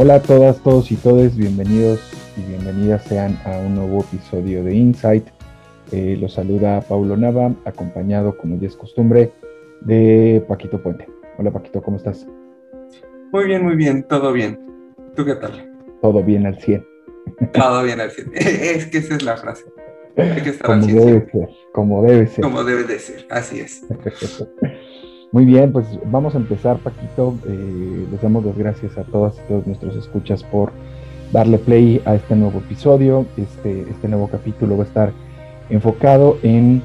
Hola a todas, todos y todes, bienvenidos y bienvenidas sean a un nuevo episodio de Insight. Eh, los saluda Paulo Nava, acompañado, como ya es costumbre, de Paquito Puente. Hola Paquito, ¿cómo estás? Muy bien, muy bien, todo bien. ¿Tú qué tal? Todo bien al 100. Todo bien al 100. Es que esa es la frase. Hay que estar como al 100. Debe ser, como debe ser. Como debe de ser, así es. Muy bien, pues vamos a empezar, Paquito. Eh, les damos las gracias a todas y todos nuestros escuchas por darle play a este nuevo episodio. Este, este nuevo capítulo va a estar enfocado en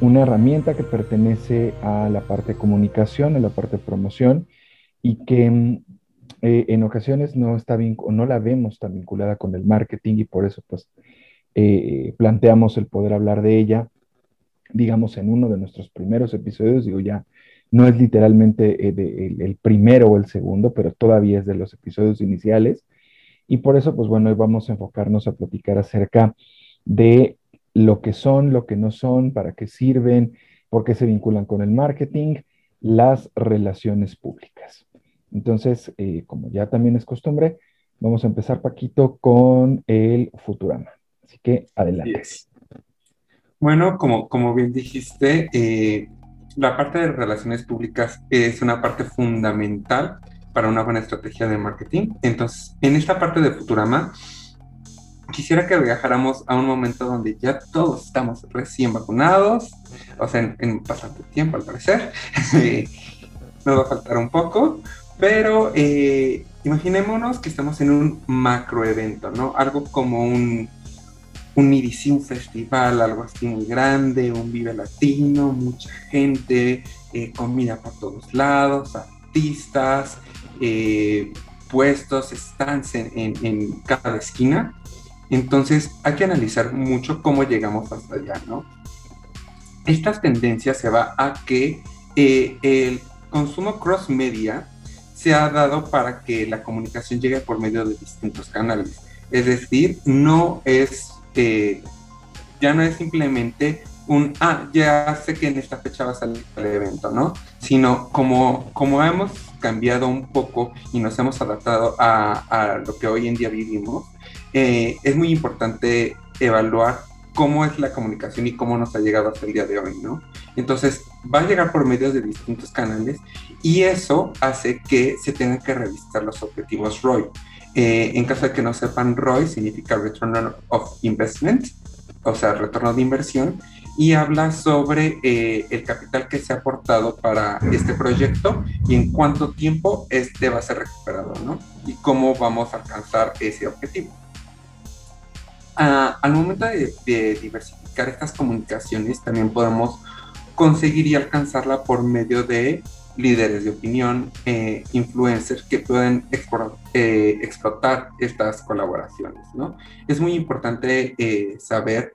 una herramienta que pertenece a la parte de comunicación, a la parte de promoción, y que mm, eh, en ocasiones no, está no la vemos tan vinculada con el marketing y por eso pues eh, planteamos el poder hablar de ella, digamos, en uno de nuestros primeros episodios, digo ya no es literalmente eh, el, primero o el segundo, pero todavía es de los episodios iniciales. Y por eso, pues bueno, hoy vamos a enfocarnos a platicar acerca de lo que son, lo que no son, para qué sirven, por qué se vinculan con el marketing, las relaciones públicas. Entonces, eh, como ya también es costumbre, vamos a empezar, Paquito, con el Futurama. Así que adelante. Bueno, como, como bien dijiste, eh, la parte de relaciones públicas es una parte fundamental para una buena estrategia de marketing. Entonces, en esta parte de Futurama, quisiera que viajáramos a un momento donde ya todos estamos recién vacunados, o sea, en, bastante tiempo al parecer. Nos va a faltar un poco, pero eh, imaginémonos que estamos en un macroevento, ¿no? Algo como un un IDC, un festival, algo así muy grande, un Vive Latino, mucha gente, eh, comida por todos lados, artistas, eh, puestos, stands en, cada esquina. Entonces hay que analizar mucho cómo llegamos hasta allá, ¿no? Estas tendencias se va a que eh, el consumo cross media se ha dado para que la comunicación llegue por medio de distintos canales. Es decir, no es ya no es simplemente un, ah, ya sé que en esta fecha va a salir el evento, ¿no? Sino como, como hemos cambiado un poco y nos hemos adaptado a, lo que hoy en día vivimos, eh, es muy importante evaluar cómo es la comunicación y cómo nos ha llegado hasta el día de hoy, ¿no? Entonces, va a llegar por medios de distintos canales y eso hace que se tengan que revisar los objetivos ROI. Eh, en caso de que no sepan, ROI significa Return of Investment, o sea, retorno de inversión, y habla sobre eh, el capital que se ha aportado para este proyecto y en cuánto tiempo este va a ser recuperado, ¿no? Y cómo vamos a alcanzar ese objetivo. Ah, al momento de, de diversificar estas comunicaciones, también podemos conseguir y alcanzarla por medio de líderes de opinión, eh, influencers que pueden eh, explotar estas colaboraciones. ¿no? Es muy importante eh, saber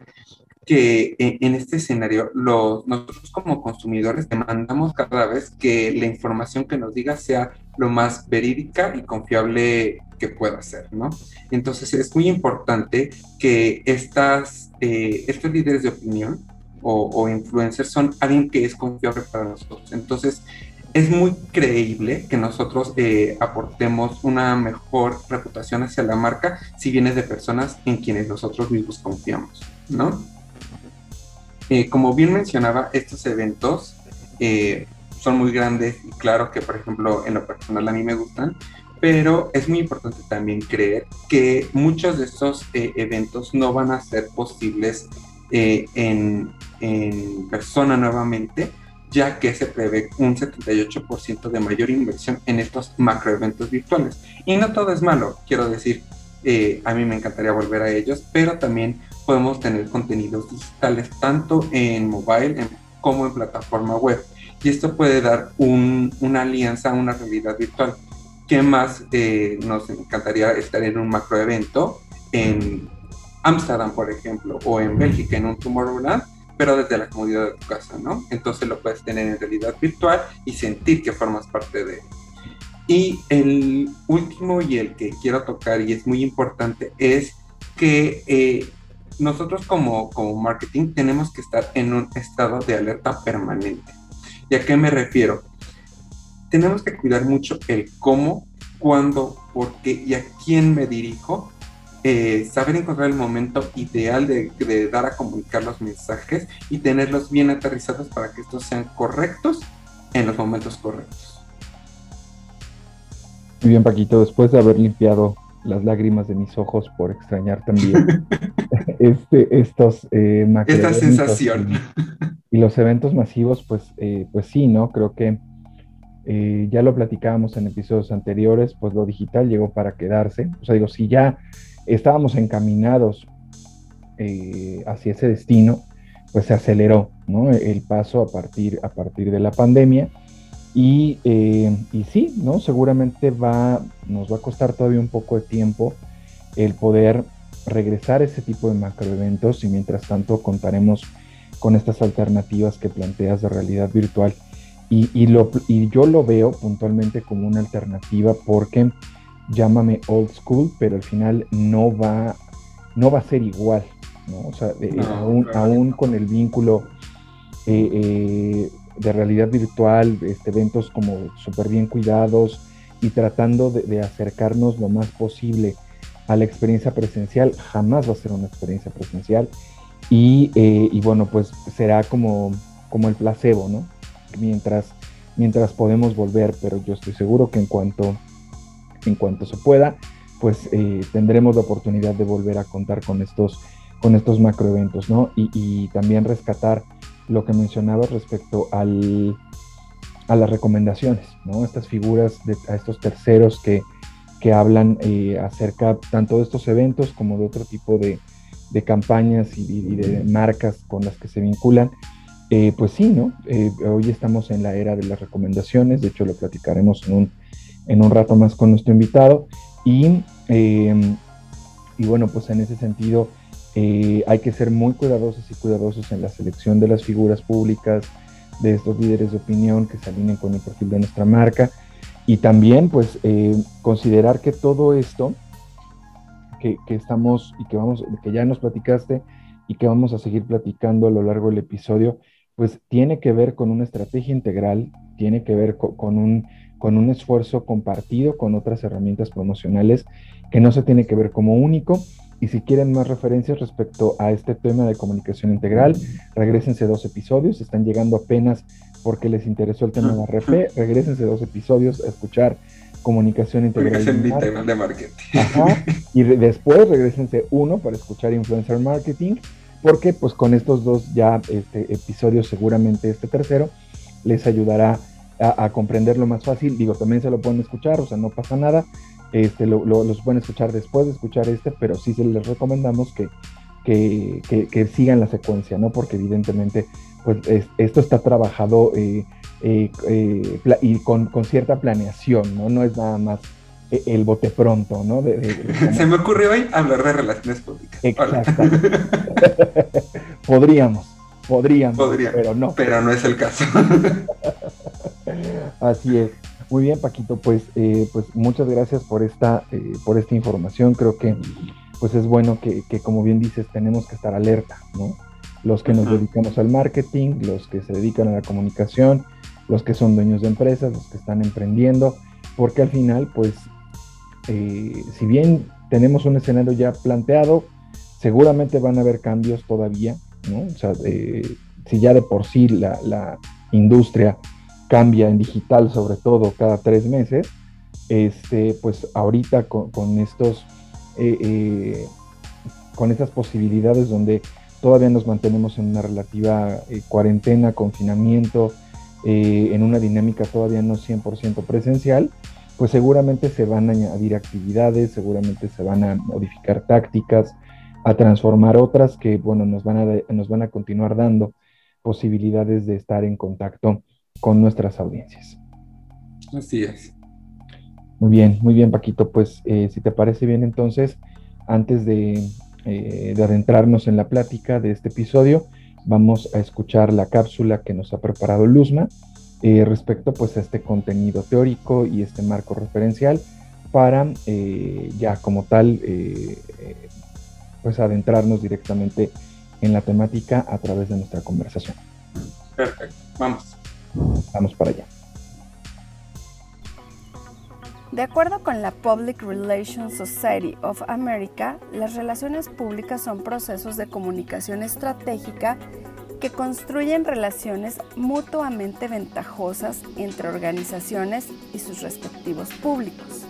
que en este escenario los, nosotros como consumidores demandamos cada vez que la información que nos diga sea lo más verídica y confiable que pueda ser, ¿no? Entonces es muy importante que estas, estos líderes de opinión o, o, influencers son alguien que es confiable para nosotros. Entonces, es muy creíble que nosotros eh, aportemos una mejor reputación hacia la marca si viene de personas en quienes nosotros mismos confiamos, ¿no? Eh, como bien mencionaba, estos eventos eh, son muy grandes y claro que, por ejemplo, en lo personal a mí me gustan, pero es muy importante también creer que muchos de estos eventos no van a ser posibles en, en persona nuevamente, ya que se prevé un 78% de mayor inversión en estos macroeventos virtuales. Y no todo es malo, quiero decir, eh, a mí me encantaría volver a ellos, pero también podemos tener contenidos digitales tanto en mobile como en plataforma web. Y esto puede dar una alianza, una realidad virtual. ¿Qué más eh, nos encantaría estar en un macroevento en Ámsterdam, por ejemplo, o en Bélgica, en un Tomorrowland? Pero desde la comodidad de tu casa, ¿no? Entonces lo puedes tener en realidad virtual y sentir que formas parte de él. Y el último y el que quiero tocar y es muy importante es que eh, nosotros como, como marketing tenemos que estar en un estado de alerta permanente. ¿Y a qué me refiero? Tenemos que cuidar mucho el cómo cuándo, por qué y a quién me dirijo, eh, saber encontrar el momento ideal de, de, dar a comunicar los mensajes y tenerlos bien aterrizados para que estos sean correctos en los momentos correctos. Muy bien, Paquito, después de haber limpiado las lágrimas de mis ojos por extrañar también este, estos eh, esta sensación y, los eventos masivos, pues, eh, pues sí, ¿no? Creo que eh, ya lo platicábamos en episodios anteriores, pues lo digital llegó para quedarse. O sea, digo, si ya estábamos encaminados eh, hacia ese destino, pues se aceleró el paso a partir, a partir de la pandemia. Y, eh, y, sí, ¿no? seguramente va, nos va a costar todavía un poco de tiempo el poder regresar a ese tipo de macroeventos y mientras tanto contaremos con estas alternativas que planteas de realidad virtual. Y, y, lo, y yo lo veo puntualmente como una alternativa porque llámame old school, pero al final no va, no va a ser igual, ¿no? O sea, aún, con el vínculo eh, eh, de realidad virtual, este, eventos como súper bien cuidados y tratando de, acercarnos lo más posible a la experiencia presencial, jamás va a ser una experiencia presencial. Y, eh, y bueno, pues será como, como el placebo, ¿no? Mientras, mientras podemos volver, pero yo estoy seguro que en cuanto en cuanto se pueda, pues eh, tendremos la oportunidad de volver a contar con estos, con estos macroeventos, ¿no? Y, también rescatar lo que mencionabas respecto al, a las recomendaciones, ¿no? Estas figuras, de, a estos terceros que, que hablan eh, acerca tanto de estos eventos como de otro tipo de, de campañas y, de marcas con las que se vinculan. Eh, pues sí, ¿no? hoy estamos en la era de las recomendaciones, de hecho lo platicaremos en un en un rato más con nuestro invitado. Y, em, y bueno, pues en ese sentido eh, hay que ser muy cuidadosos y cuidadosos en la selección de las figuras públicas, de estos líderes de opinión que se alineen con el perfil de nuestra marca. Y también pues eh, considerar que todo esto que, que, estamos y que vamos, que ya nos platicaste y que vamos a seguir platicando a lo largo del episodio, pues tiene que ver con una estrategia integral, tiene que ver con un con un esfuerzo compartido con otras herramientas promocionales que no se tiene que ver como único. Y si quieren más referencias respecto a este tema de comunicación integral, regresense dos episodios, están llegando apenas porque les interesó el tema de RP, regresense dos episodios a escuchar comunicación integral. de marketing. y después regresense uno para escuchar influencer marketing, porque pues con estos dos ya este, episodios, seguramente este tercero, les ayudará a, comprenderlo más fácil. Digo, también se lo pueden escuchar, o sea, no pasa nada. Este, lo, los pueden escuchar después de escuchar este, pero sí se les recomendamos que, que, sigan la secuencia, ¿no? Porque evidentemente, pues esto está trabajado eh, eh, eh, y con, cierta planeación, ¿no? No es nada más el bote pronto, ¿no? Se me ocurrió hoy hablar de relaciones públicas. Exacto. Podríamos, podríamos, pero no. Pero no es el caso. Así es. Muy bien, Paquito, pues, eh, pues muchas gracias por esta, eh, por esta información. Creo que pues es bueno que, como bien dices, tenemos que estar alerta, ¿no? Los que nos dedicamos al marketing, los que se dedican a la comunicación, los que son dueños de empresas, los que están emprendiendo, porque al final, pues, eh, si bien tenemos un escenario ya planteado, seguramente van a haber cambios todavía, O sea, si ya de por sí la, la industria cambia en digital sobre todo cada tres meses, este, pues ahorita con, estos, eh, eh, con estas posibilidades donde todavía nos mantenemos en una relativa eh, cuarentena, confinamiento, en una dinámica todavía no 100% presencial, pues seguramente se van a añadir actividades, seguramente se van a modificar tácticas, a transformar otras que, bueno, nos van a, nos van a continuar dando posibilidades de estar en contacto con nuestras audiencias. Así es. Muy bien, muy bien, Paquito. Pues eh, si te parece bien, entonces, antes de, eh, de, adentrarnos en la plática de este episodio, vamos a escuchar la cápsula que nos ha preparado Luzma eh, respecto pues, a este contenido teórico y este marco referencial para ya como tal pues adentrarnos directamente en la temática a través de nuestra conversación. Perfecto, vamos. Vamos para allá. De acuerdo con la Public Relations Society of America, las relaciones públicas son procesos de comunicación estratégica que construyen relaciones mutuamente ventajosas entre organizaciones y sus respectivos públicos.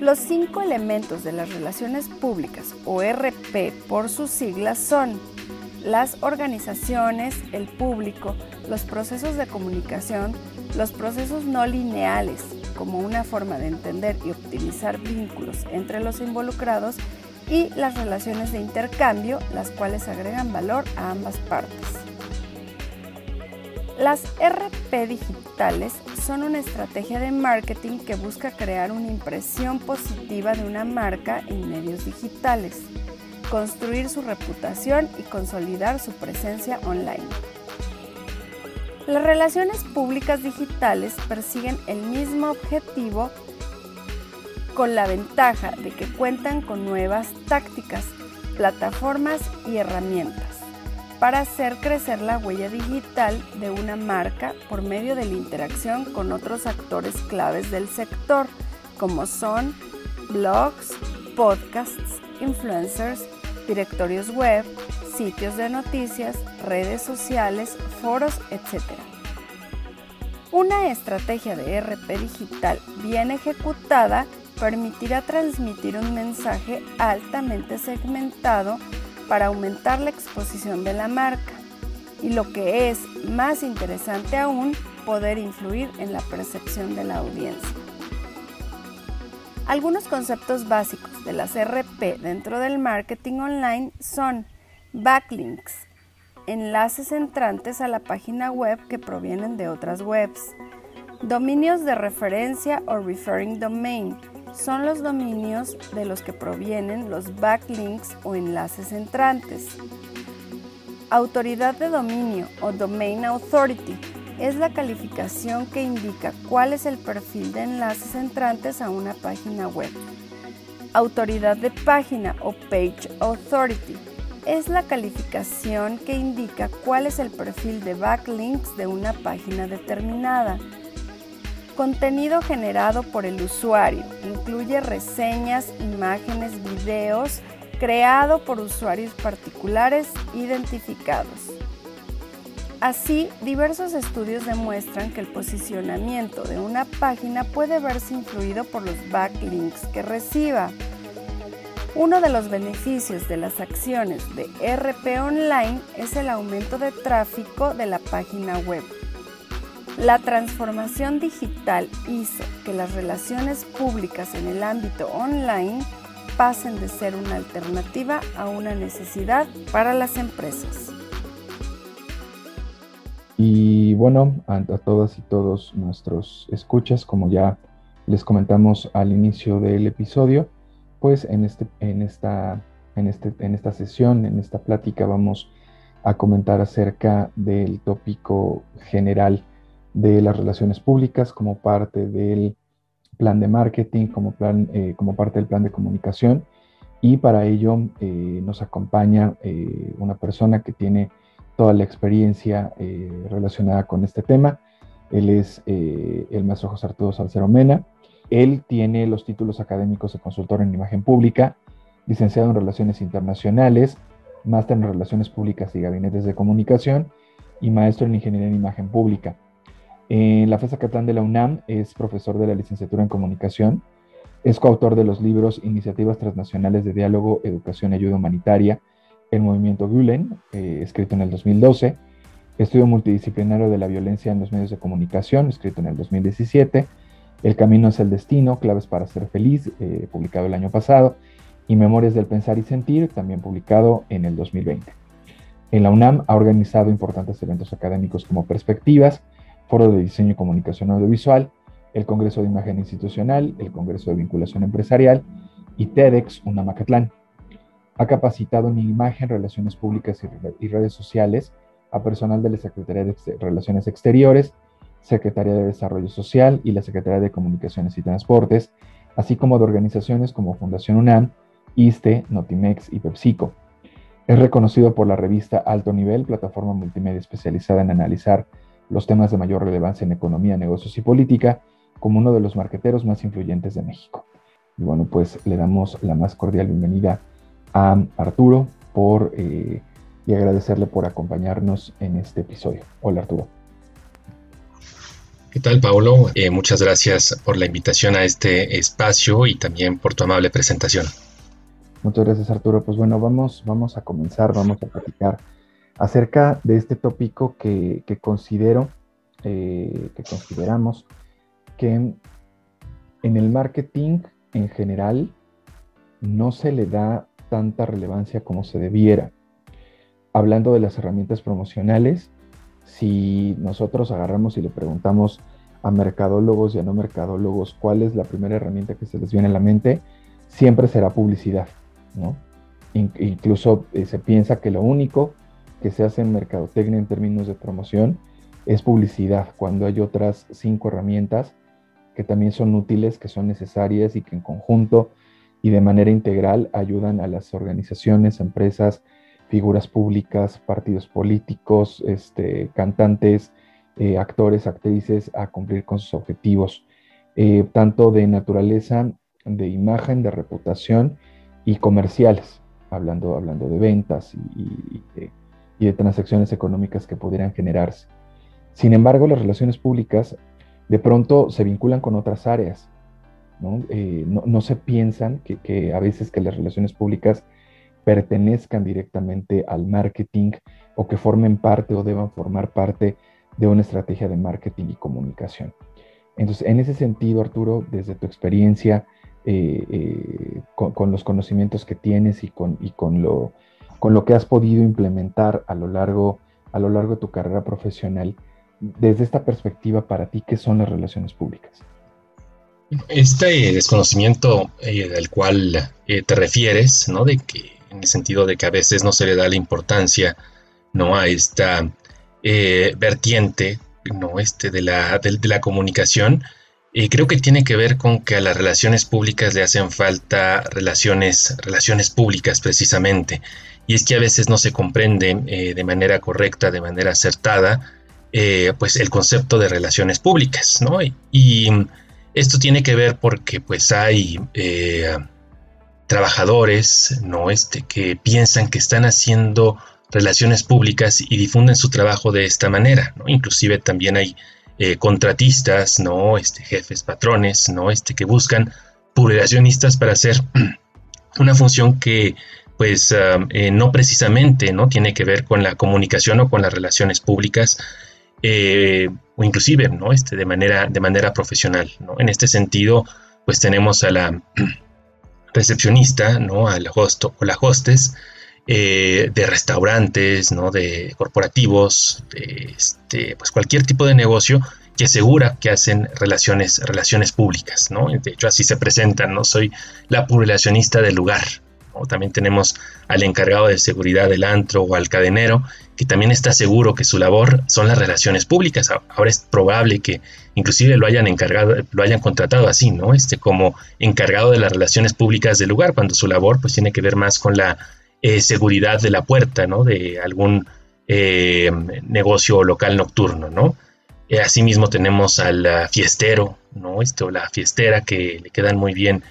Los cinco elementos de las relaciones públicas, o RP por sus siglas, son las organizaciones, el público, los procesos de comunicación, los procesos no lineales, como una forma de entender y optimizar vínculos entre los involucrados, y las relaciones de intercambio, las cuales agregan valor a ambas partes. Las RP digitales son una estrategia de marketing que busca crear una impresión positiva de una marca en medios digitales, construir su reputación y consolidar su presencia online. Las relaciones públicas digitales persiguen el mismo objetivo con la ventaja de que cuentan con nuevas tácticas, plataformas y herramientas para hacer crecer la huella digital de una marca por medio de la interacción con otros actores claves del sector, como son blogs, podcasts, influencers, directorios web, sitios de noticias, redes sociales, foros, etc. Una estrategia de RP digital bien ejecutada permitirá transmitir un mensaje altamente segmentado para aumentar la exposición de la marca y lo que es más interesante aún, poder influir en la percepción de la audiencia. Algunos conceptos básicos de las RP dentro del marketing online son backlinks, enlaces entrantes a la página web que provienen de otras webs, dominios de referencia o referring domain, son los dominios de los que provienen los backlinks o enlaces entrantes. Autoridad de dominio o Domain Authority es la calificación que indica cuál es el perfil de enlaces entrantes a una página web. Autoridad de página o Page Authority es la calificación que indica cuál es el perfil de backlinks de una página determinada. Contenido generado por el usuario. Incluye reseñas, imágenes, videos creado por usuarios particulares identificados. Así, diversos estudios demuestran que el posicionamiento de una página puede verse influido por los backlinks que reciba. Uno de los beneficios de las acciones de RP Online es el aumento de tráfico de la página web. La transformación digital hizo que las relaciones públicas en el ámbito online pasen de ser una alternativa a una necesidad para las empresas. Y bueno, a, todas y todos nuestros escuchas, como ya les comentamos al inicio del episodio, pues en, este, en, esta, en, este, en esta sesión, en esta plática, vamos a comentar acerca del tópico general de las relaciones públicas como parte del plan de marketing, como, plan, eh, como parte del plan de comunicación. Y para ello eh, nos acompaña eh, una persona que tiene toda la experiencia relacionada con este tema. Él es el maestro José Arturo Salcero Mena. Él tiene los títulos académicos de consultor en imagen pública, licenciado en Relaciones Internacionales, máster en Relaciones Públicas y Gabinetes de Comunicación y maestro en Ingeniería en Imagen Pública. En la FESA Catlán de la UNAM es profesor de la licenciatura en comunicación. Es coautor de los libros Iniciativas Transnacionales de Diálogo, Educación y Ayuda Humanitaria, El Movimiento Gulen, eh, escrito en el 2012. Estudio multidisciplinario de la violencia en los medios de comunicación, escrito en el 2017. El Camino es el Destino, Claves para Ser Feliz, eh, publicado el año pasado. Y Memorias del Pensar y Sentir, también publicado en el 2020. En la UNAM ha organizado importantes eventos académicos como Perspectivas, Foro de Diseño y Comunicación Audiovisual, el Congreso de Imagen Institucional, el Congreso de Vinculación Empresarial y TEDx Unamacatlán. Ha capacitado en imagen, relaciones públicas y redes sociales a personal de la Secretaría de Relaciones Exteriores, Secretaría de Desarrollo Social y la Secretaría de Comunicaciones y Transportes, así como de organizaciones como Fundación UNAM, ISTE, Notimex y PepsiCo. Es reconocido por la revista Alto Nivel, plataforma multimedia especializada en analizar los temas de mayor relevancia en economía, negocios y política, como uno de los marqueteros más influyentes de México. Y bueno, pues le damos la más cordial bienvenida a Arturo por, eh, y agradecerle por acompañarnos en este episodio. Hola Arturo. ¿Qué tal, Paulo? Eh, muchas gracias por la invitación a este espacio y también por tu amable presentación. Muchas gracias, Arturo. Pues bueno, vamos, vamos a comenzar, vamos a platicar acerca de este tópico que, considero, eh, que consideramos que en el marketing en general no se le da tanta relevancia como se debiera. Hablando de las herramientas promocionales, si nosotros agarramos y le preguntamos a mercadólogos y a no mercadólogos cuál es la primera herramienta que se les viene a la mente, siempre será publicidad, ¿no? incluso eh, se piensa que lo único que se hace en mercadotecnia en términos de promoción es publicidad, cuando hay otras cinco herramientas que también son útiles, que son necesarias y que en conjunto y de manera integral ayudan a las organizaciones, empresas, figuras públicas, partidos políticos, este, cantantes, eh, actores, actrices a cumplir con sus objetivos, eh, tanto de naturaleza, de imagen, de reputación y comerciales, hablando, hablando de ventas y, de, transacciones económicas que pudieran generarse. Sin embargo, las relaciones públicas de pronto se vinculan con otras áreas. No, eh, se piensan que, que, a veces que las relaciones públicas pertenezcan directamente al marketing o que formen parte o deban formar parte de una estrategia de marketing y comunicación. Entonces, en ese sentido, Arturo, desde tu experiencia, eh, eh, con, los conocimientos que tienes y, con, y con, lo, con lo que has podido implementar a lo, largo, a lo largo de tu carrera profesional, desde esta perspectiva, para ti, ¿qué son las relaciones públicas? Este desconocimiento eh, del cual te refieres, ¿no? De que en el sentido de que a veces no se le da la importancia ¿no? a esta eh, vertiente ¿no? este, de, la, de, la comunicación. Creo que tiene que ver con que a las relaciones públicas le hacen falta relaciones, relaciones públicas precisamente. Y es que a veces no se comprende eh, de manera correcta, de manera acertada, eh, pues el concepto de relaciones públicas, ¿no? Y, esto tiene que ver porque pues hay trabajadores, ¿no? Este, que piensan que están haciendo relaciones públicas y difunden su trabajo de esta manera, ¿no? Inclusive también hay eh, contratistas, ¿no? Este, jefes, patrones, ¿no? Este, que buscan publicacionistas para hacer una función que pues ah, eh, no precisamente no tiene que ver con la comunicación o con las relaciones públicas eh, o inclusive no este de manera de manera profesional ¿no? en este sentido pues tenemos a la recepcionista, ¿no? Al host o la hostess, eh, de restaurantes, ¿no? De corporativos, de este, pues cualquier tipo de negocio que asegura que hacen relaciones, relaciones públicas, ¿no? De hecho, así se presentan, ¿no? Soy la publicacionista del lugar, también tenemos al encargado de seguridad del antro o al cadenero, que también está seguro que su labor son las relaciones públicas. Ahora es probable que inclusive lo hayan encargado, lo hayan contratado así, ¿no? Este como encargado de las relaciones públicas del lugar, cuando su labor pues tiene que ver más con la eh, seguridad de la puerta, ¿no? De algún eh, negocio local nocturno, ¿no? Eh, asimismo tenemos al fiestero, ¿no? Esto, la fiestera que le quedan muy bien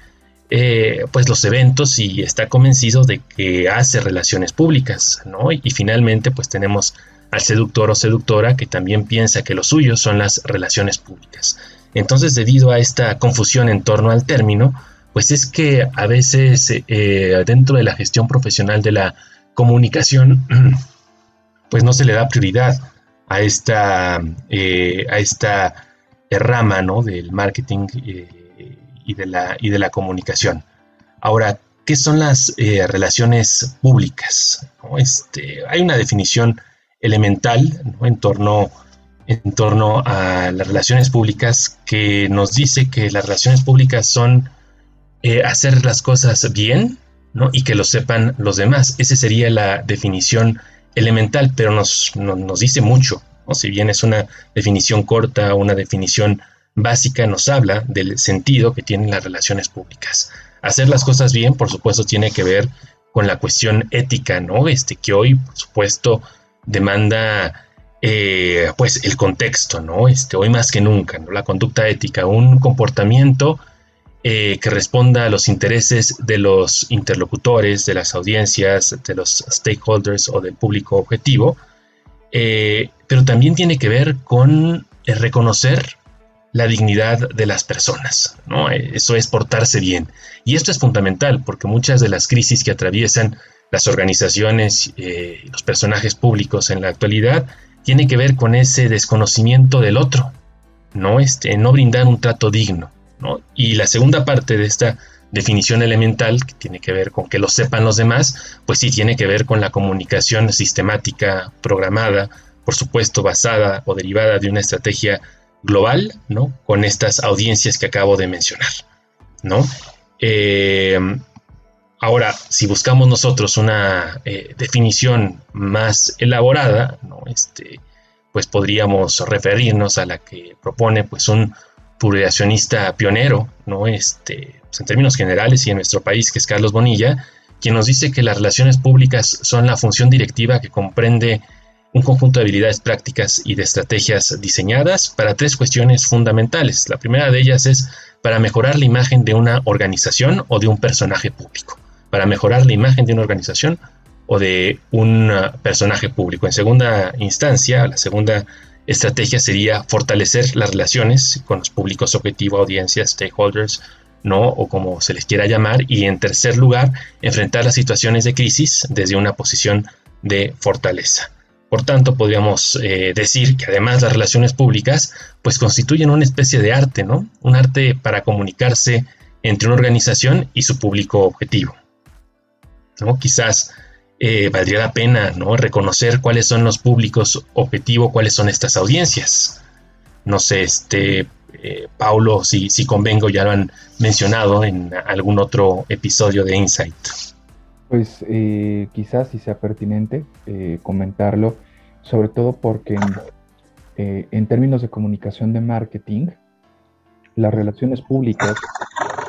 eh, pues los eventos y está convencido de que hace relaciones públicas, ¿no? Y, finalmente pues tenemos al seductor o seductora que también piensa que lo suyo son las relaciones públicas. Entonces debido a esta confusión en torno al término, pues es que a veces eh, dentro de la gestión profesional de la comunicación, pues no se le da prioridad a esta, eh, a esta rama ¿no? del marketing y de la, y de la comunicación. Ahora, ¿qué son las eh, relaciones públicas? Este, hay una definición elemental en, torno, en torno a las relaciones públicas que nos dice que las relaciones públicas son eh, hacer las cosas bien y que lo sepan los demás. Esa sería la definición elemental, pero nos, nos dice mucho. Si bien es una definición corta, una definición básica nos habla del sentido que tienen las relaciones públicas. Hacer las cosas bien, por supuesto, tiene que ver con la cuestión ética, ¿no? Este que hoy, por supuesto, demanda eh, pues el contexto, ¿no? Este, hoy más que nunca, ¿no? La conducta ética, un comportamiento eh, que responda a los intereses de los interlocutores, de las audiencias, de los stakeholders o del público objetivo, eh, pero también tiene que ver con reconocer la dignidad de las personas, ¿no? Eso es portarse bien. Y esto es fundamental porque muchas de las crisis que atraviesan las organizaciones, eh, los personajes públicos en la actualidad, tiene que ver con ese desconocimiento del otro, no, este, no brindar un trato digno. ¿no? Y la segunda parte de esta definición elemental, que tiene que ver con que lo sepan los demás, pues sí tiene que ver con la comunicación sistemática, programada, por supuesto basada o derivada de una estrategia global, ¿no? Con estas audiencias que acabo de mencionar, ¿no? Eh, Ahora, si buscamos nosotros una eh, definición más elaborada, este, pues podríamos referirnos a la que propone pues, un pluriacionista pionero, ¿no? este, pues, en términos generales y en nuestro país, que es Carlos Bonilla, quien nos dice que las relaciones públicas son la función directiva que comprende un conjunto de habilidades prácticas y de estrategias diseñadas para tres cuestiones fundamentales. La primera de ellas es para mejorar la imagen de una organización o de un personaje público para mejorar la imagen de una organización o de un uh, personaje público. En segunda instancia, la segunda estrategia sería fortalecer las relaciones con los públicos objetivo, audiencias, stakeholders, no o como se les quiera llamar, y en tercer lugar, enfrentar las situaciones de crisis desde una posición de fortaleza. Por tanto, podríamos eh, decir que además las relaciones públicas pues constituyen una especie de arte, ¿no? Un arte para comunicarse entre una organización y su público objetivo. Quizás eh, valdría la pena ¿no? reconocer cuáles son los públicos objetivo, cuáles son estas audiencias. No sé, este, eh, Paulo, si, si convengo, ya lo han mencionado en algún otro episodio de Insight. Pues quizás sí sea pertinente comentarlo, sobre todo porque en términos de comunicación de marketing, las relaciones públicas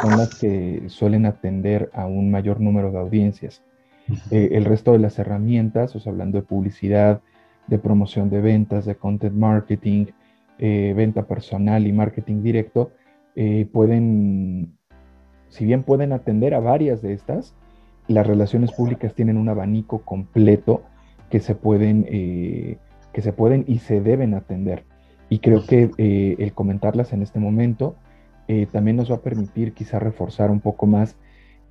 son las que suelen atender a un mayor número de audiencias. Eh, el resto de las herramientas, o sea, hablando de publicidad, de promoción de ventas, de content marketing, eh, venta personal y marketing directo, eh, pueden, si bien pueden atender a varias de estas, las relaciones públicas tienen un abanico completo que se pueden, que se pueden y se deben atender. Y creo que el comentarlas en este momento eh, también nos va a permitir quizá reforzar un poco más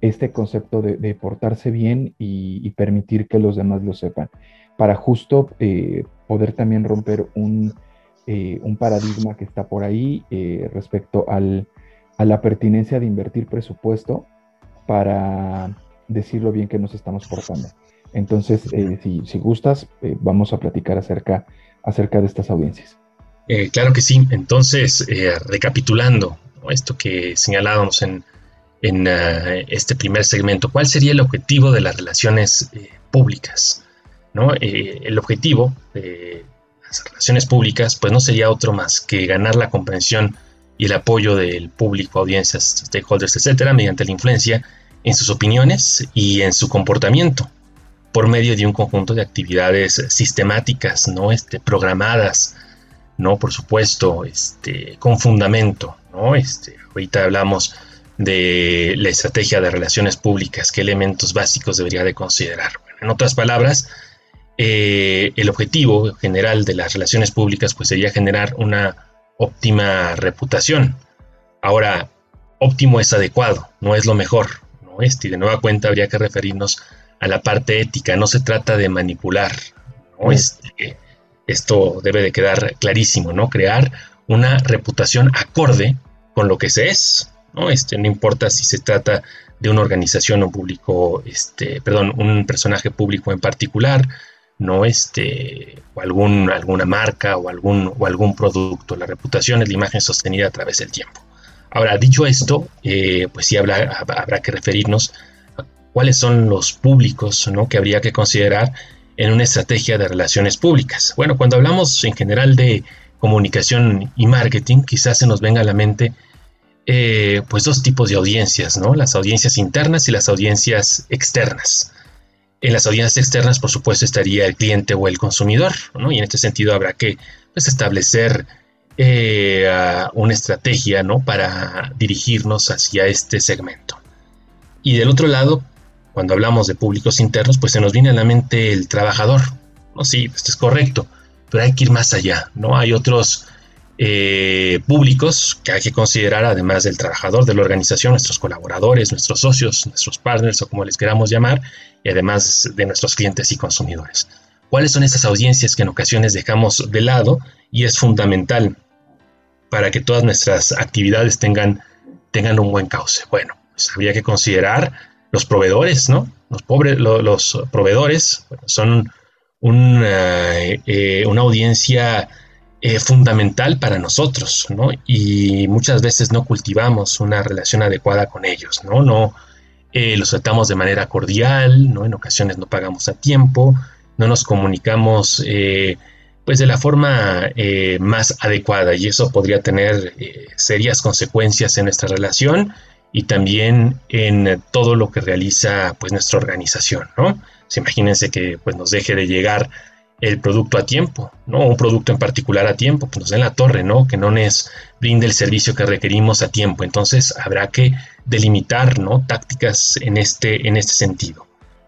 este concepto de, portarse bien y, permitir que los demás lo sepan, para justo eh, poder también romper un, eh, un, paradigma que está por ahí respecto al, a la pertinencia de invertir presupuesto para decirlo bien que nos estamos portando. Entonces, si, si, gustas, vamos a platicar acerca, acerca de estas audiencias. claro que sí. Entonces, recapitulando, esto que señalábamos en, eh, este primer segmento, ¿cuál sería el objetivo de las relaciones eh, públicas? ¿no? Eh, el objetivo de las relaciones públicas pues no sería otro más que ganar la comprensión y el apoyo del público, audiencias, stakeholders, etcétera, mediante la influencia en sus opiniones y en su comportamiento por medio de un conjunto de actividades sistemáticas, ¿no? Este, programadas, ¿no? Por supuesto, este, con fundamento, ¿no? Este, ahorita hablamos de la estrategia de relaciones públicas, qué elementos básicos debería de considerar. en otras palabras, eh, el objetivo general de las relaciones públicas pues sería generar una óptima reputación. Ahora, óptimo es adecuado, no es lo mejor, ¿no? Este, y de nueva cuenta habría que referirnos a la parte ética, no se trata de manipular, ¿no? Este, esto debe de quedar clarísimo, ¿no? Crear una reputación acorde con lo que se es, ¿no? Este, no importa si se trata de una organización o público, este, perdón, un personaje público en particular, no este, o algún, alguna marca o algún, o algún producto. La reputación es la imagen sostenida a través del tiempo. Ahora, dicho esto, eh, pues sí habrá, habrá que referirnos a cuáles son los públicos ¿no? que habría que considerar en una estrategia de relaciones públicas. Bueno, cuando hablamos en general de comunicación y marketing, quizás se nos venga a la mente eh, pues dos tipos de audiencias, ¿no? Las audiencias internas y las audiencias externas. En las audiencias externas, por supuesto, estaría el cliente o el consumidor, ¿no? Y en este sentido habrá que pues, establecer eh, una estrategia, ¿no? Para dirigirnos hacia este segmento. Y del otro lado, cuando hablamos de públicos internos, pues se nos viene a la mente el trabajador. No, sí, esto es correcto, pero hay que ir más allá, ¿no? Hay otros eh, públicos que hay que considerar, además del trabajador de la organización, nuestros colaboradores, nuestros socios, nuestros partners o como les queramos llamar, y además de nuestros clientes y consumidores. ¿Cuáles son esas audiencias que en ocasiones dejamos de lado y es fundamental para que todas nuestras actividades tengan, tengan un buen cauce? Bueno, pues habría que considerar los proveedores, ¿no? Los, pobres, los proveedores son eh, una audiencia eh, fundamental para nosotros, ¿no? Y muchas veces no cultivamos una relación adecuada con ellos, ¿no? No eh, los tratamos de manera cordial, ¿no? En ocasiones no pagamos a tiempo, no nos comunicamos pues de la forma más adecuada y eso podría tener serias consecuencias en nuestra relación y también en todo lo que realiza pues nuestra organización, ¿no? imagínense que pues nos deje de llegar el producto a tiempo, ¿no? Un producto en particular a tiempo, pues nos den la torre, ¿no? Que no nos brinde el servicio que requerimos a tiempo. Entonces habrá que delimitar, ¿no? Tácticas en este, en este sentido.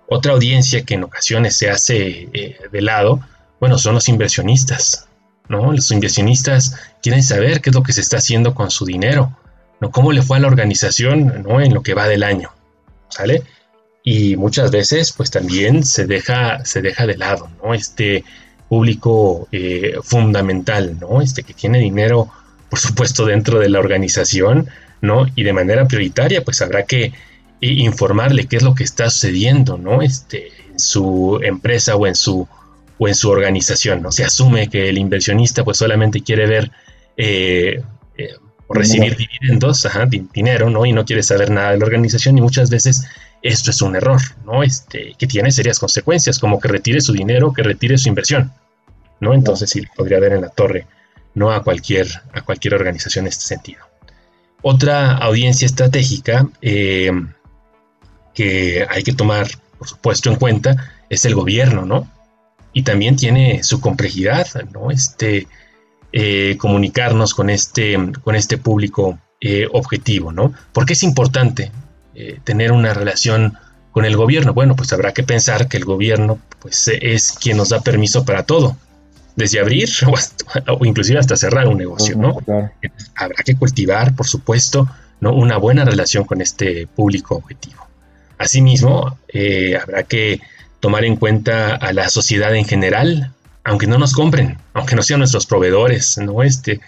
Otra audiencia que en ocasiones se hace eh, de lado, bueno, son los inversionistas, ¿no? Los inversionistas quieren saber qué es lo que se está haciendo con su dinero, ¿no? Cómo le fue a la organización, ¿no? En lo que va del año, ¿sale? y muchas veces pues también se deja, se deja de lado, ¿no? Este público eh, fundamental, ¿no? Este que tiene dinero, por supuesto, dentro de la organización, ¿no? Y de manera prioritaria, pues habrá que eh, informarle qué es lo que está sucediendo, ¿no? Este, en su empresa o en su, o en su organización, ¿no? Se asume que el inversionista pues solamente quiere ver eh, o recibir dividendos, ajá, dinero, ¿no? Y no quiere saber nada de la organización y muchas veces esto es un error, ¿no? Este, que tiene serias consecuencias, como que retire su dinero, que retire su inversión, ¿no? Entonces sí, podría dar en la torre, no a cualquier, a cualquier organización en este sentido. Otra audiencia estratégica eh, que hay que tomar, por supuesto, en cuenta es el gobierno, ¿no? Y también tiene su complejidad, ¿no? Este, eh, comunicarnos con este, con este público eh, objetivo, ¿no? Porque es importante eh, tener una relación con el gobierno. Bueno, pues habrá que pensar que el gobierno pues, es quien nos da permiso para todo, desde abrir o, inclusive hasta cerrar un negocio, ¿no? Habrá que cultivar, por supuesto, ¿no? una buena relación con este público objetivo. Asimismo, habrá que tomar en cuenta a la sociedad en general, aunque no nos compren, aunque no sean nuestros proveedores, ¿no? Este,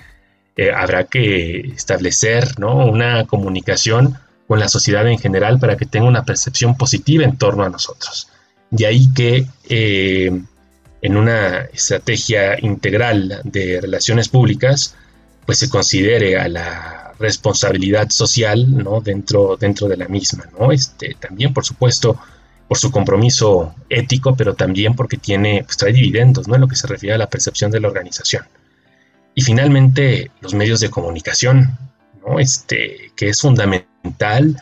eh, habrá que establecer, ¿no? Una comunicación con la sociedad en general para que tenga una percepción positiva en torno a nosotros. De ahí que eh, en una estrategia integral de relaciones públicas, pues se considere a la responsabilidad social ¿no? dentro, dentro de la misma. ¿no? Este, también, por supuesto, por su compromiso ético, pero también porque tiene, pues, trae dividendos ¿no? en lo que se refiere a la percepción de la organización. Y finalmente, los medios de comunicación, ¿no? este, que es fundamental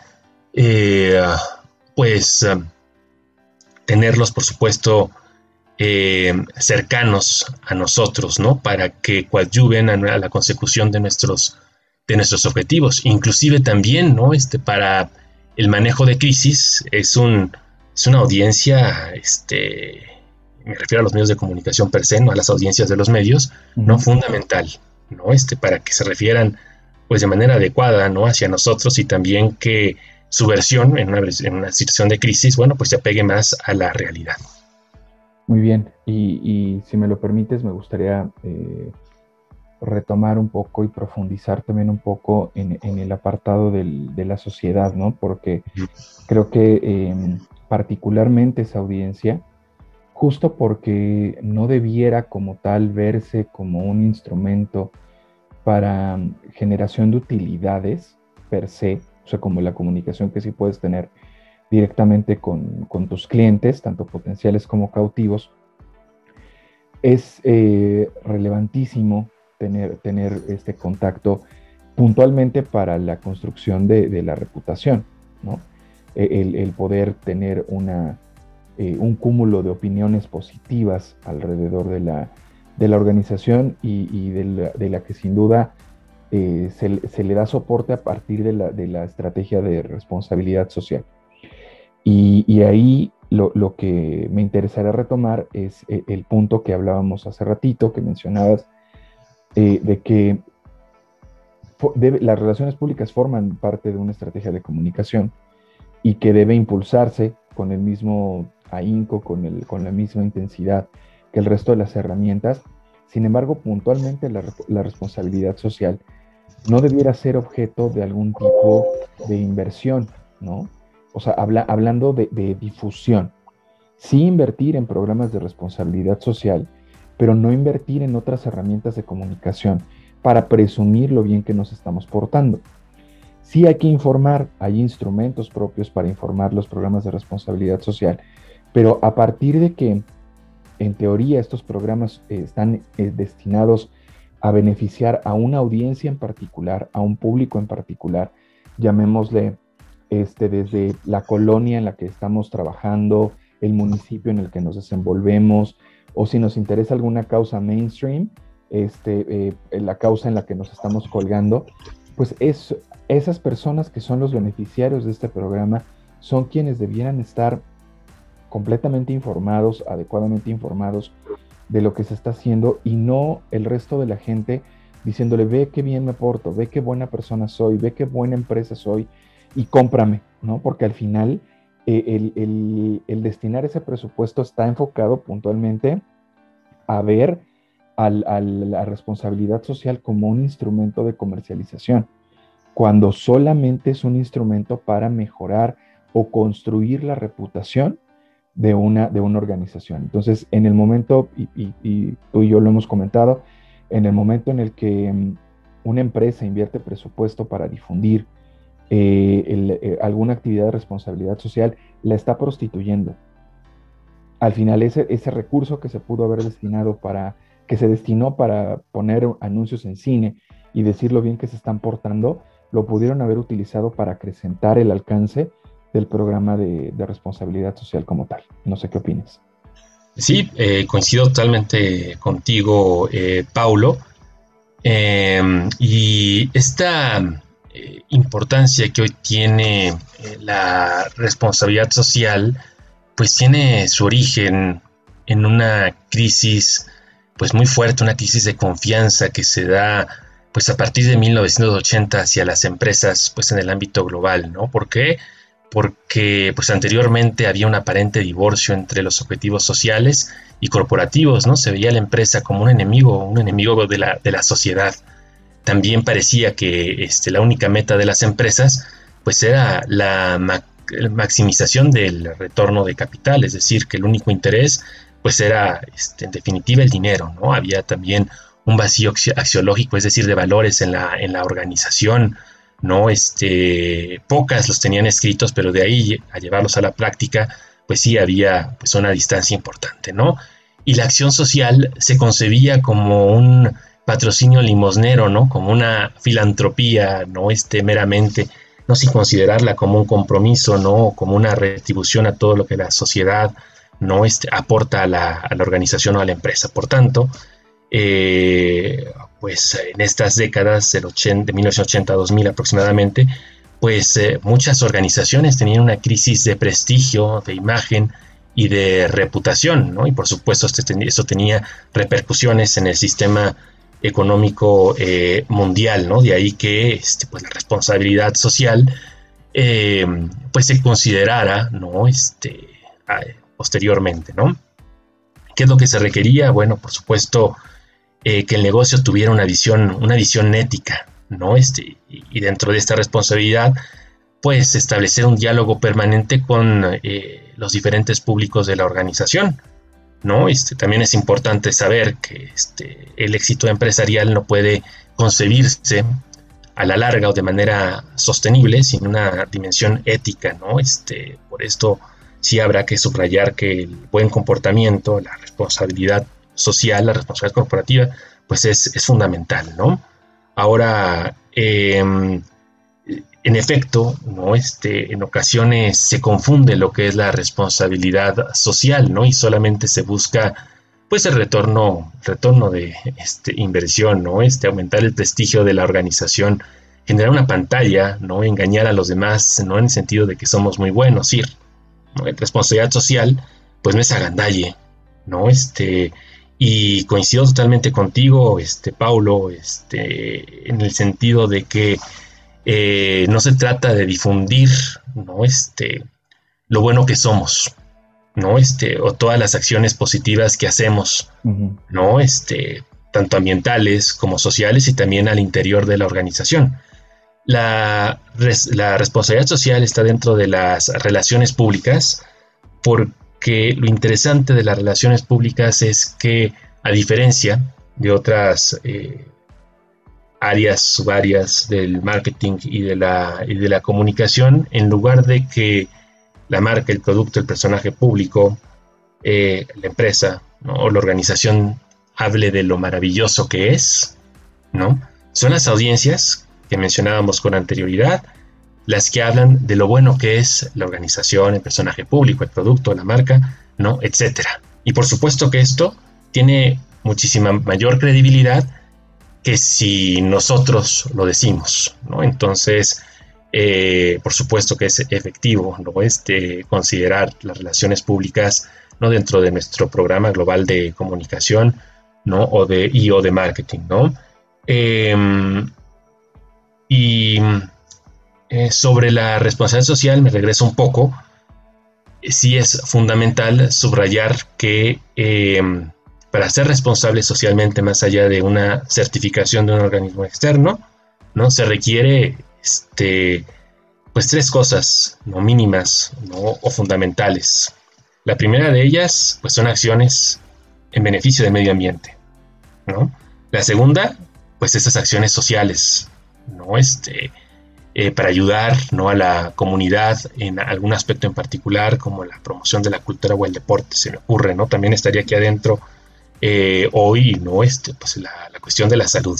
eh, pues eh, tenerlos, por supuesto, eh, cercanos a nosotros, ¿no? Para que coadyuven a, la consecución de nuestros, de nuestros objetivos. Inclusive también, ¿no? Este, para el manejo de crisis es, un, es una audiencia, este, me refiero a los medios de comunicación per se, no a las audiencias de los medios, ¿no? Fundamental, ¿no? Este, para que se refieran pues de manera adecuada, ¿no? Hacia nosotros y también que su versión en una, en una situación de crisis, bueno, pues se apegue más a la realidad. Muy bien, y, si me lo permites, me gustaría eh, retomar un poco y profundizar también un poco en, el apartado de la sociedad, ¿no? Porque creo que em, particularmente esa audiencia, justo porque no debiera como tal verse como un instrumento para generación de utilidades per se, o sea, como la comunicación que sí puedes tener directamente con, tus clientes, tanto potenciales como cautivos, es eh, relevantísimo tener, tener este contacto puntualmente para la construcción de, la reputación, ¿no? El, poder tener una, eh, un cúmulo de opiniones positivas alrededor de la, de la organización y, de, la, que sin duda eh, se, le da soporte a partir de la, de la estrategia de responsabilidad social. Y, ahí lo, lo, que me interesará retomar es eh, el punto que hablábamos hace ratito, que mencionabas, de que las relaciones públicas forman parte de una estrategia de comunicación y que debe impulsarse con el mismo ahínco, con, el, con la misma intensidad que el resto de las herramientas. Sin embargo, puntualmente la, responsabilidad social no debiera ser objeto de algún tipo de inversión, ¿no? O sea, hablando de, de difusión. Sí invertir en programas de responsabilidad social, pero no invertir en otras herramientas de comunicación para presumir lo bien que nos estamos portando. Sí hay que informar, hay instrumentos propios para informar los programas de responsabilidad social, pero a partir de que en teoría estos programas eh, están eh, destinados a beneficiar a una audiencia en particular, a un público en particular, llamémosle este, desde la colonia en la que estamos trabajando, el municipio en el que nos desenvolvemos, o si nos interesa alguna causa mainstream, este, eh, la causa en la que nos estamos colgando, pues es, esas personas que son los beneficiarios de este programa son quienes debieran estar completamente informados, adecuadamente informados de lo que se está haciendo y no el resto de la gente diciéndole, ve qué bien me porto, ve qué buena persona soy, ve qué buena empresa soy y cómprame, ¿no? Porque al final eh, el, destinar ese presupuesto está enfocado puntualmente a ver a la responsabilidad social como un instrumento de comercialización, cuando solamente es un instrumento para mejorar o construir la reputación de una, de una organización. Entonces, en el momento, y, tú y yo lo hemos comentado, en el momento en el que mm, una empresa invierte presupuesto para difundir eh, eh, alguna actividad de responsabilidad social, la está prostituyendo. Al final, ese, ese recurso que se pudo haber destinado para, que se destinó para poner anuncios en cine y decir lo bien que se están portando, lo pudieron haber utilizado para acrecentar el alcance del programa de, responsabilidad social como tal. No sé qué opinas. Sí, eh, coincido totalmente contigo, eh, Paulo. Em, y esta eh, importancia que hoy tiene la responsabilidad social, pues tiene su origen en una crisis pues muy fuerte, una crisis de confianza que se da pues a partir de 1980 hacia las empresas pues en el ámbito global, ¿no? ¿Por qué? porque pues anteriormente había un aparente divorcio entre los objetivos sociales y corporativos, ¿no? Se veía la empresa como un enemigo, un enemigo de la, de la sociedad. También parecía que este, la única meta de las empresas pues era la maximización del retorno de capital, es decir, que el único interés pues era este, en definitiva el dinero, ¿no? Había también un vacío axiológico, es decir, de valores en la, en la organización, ¿no? Este, pocas los tenían escritos, pero de ahí a llevarlos a la práctica, pues sí había pues una distancia importante, ¿no? Y la acción social se concebía como un patrocinio limosnero, ¿no? Como una filantropía, no este meramente, no sin considerarla como un compromiso, ¿no? Como una retribución a todo lo que la sociedad, ¿no? Este, aporta a la, a la organización o a la empresa. Por tanto, eh, pues en estas décadas del 80, de 1980 a 2000 aproximadamente, pues eh, muchas organizaciones tenían una crisis de prestigio, de imagen y de reputación, ¿no? Y por supuesto eso tenía repercusiones en el sistema económico eh, mundial, ¿no? De ahí que este, pues, la responsabilidad social pues se considerara, ¿no? Este, posteriormente, ¿no? ¿Qué es lo que se requería? Bueno, por supuesto, eh, que el negocio tuviera una visión, una visión ética, ¿no? Este, y dentro de esta responsabilidad, pues establecer un diálogo permanente con eh, los diferentes públicos de la organización, ¿no? Este, también es importante saber que este, el éxito empresarial no puede concebirse a la larga o de manera sostenible sin una dimensión ética, ¿no? Este, por esto sí habrá que subrayar que el buen comportamiento, la responsabilidad social, la responsabilidad corporativa, pues es, fundamental, ¿no? Ahora, em, en efecto, ¿no? Este, en ocasiones se confunde lo que es la responsabilidad social, ¿no? Y solamente se busca, pues, el retorno, retorno de este, inversión, ¿no? Este, aumentar el prestigio de la organización, generar una pantalla, ¿no? Engañar a los demás, ¿no? En el sentido de que somos muy buenos, ir, responsabilidad social, pues no es agandalle, ¿no? Este, y coincido totalmente contigo, este, Paulo, este, en el sentido de que eh, no se trata de difundir, ¿no? Este, lo bueno que somos, ¿no? Este, o todas las acciones positivas que hacemos, ¿no? Este, tanto ambientales como sociales y también al interior de la organización. La, la responsabilidad social está dentro de las relaciones públicas porque lo interesante de las relaciones públicas es que, a diferencia de otras eh, áreas, subáreas del marketing y de, la, de la comunicación, en lugar de que la marca, el producto, el personaje público, eh, la empresa o la organización hable de lo maravilloso que es, ¿no? Son las audiencias que mencionábamos con anterioridad, las que hablan de lo bueno que es la organización, el personaje público, el producto, la marca, ¿no? Etcétera. Y por supuesto que esto tiene muchísima mayor credibilidad que si nosotros lo decimos, ¿no? Entonces, eh, por supuesto que es efectivo, ¿no? Este, considerar las relaciones públicas, ¿no? Dentro de nuestro programa global de comunicación, ¿no? O de, y o de marketing, ¿no? Em, y eh, sobre la responsabilidad social, me regreso un poco. Sí es fundamental subrayar que em, para ser responsable socialmente más allá de una certificación de un organismo externo, ¿no? Se requiere este, pues tres cosas no mínimas o fundamentales. La primera de ellas pues son acciones en beneficio del medio ambiente. ¿no? La segunda, pues esas acciones sociales, ¿no? Este, eh, para ayudar ¿no? a la comunidad en algún aspecto en particular, como la promoción de la cultura o el deporte, se me ocurre, ¿no? También estaría aquí adentro eh, hoy no este, pues la, cuestión de la salud.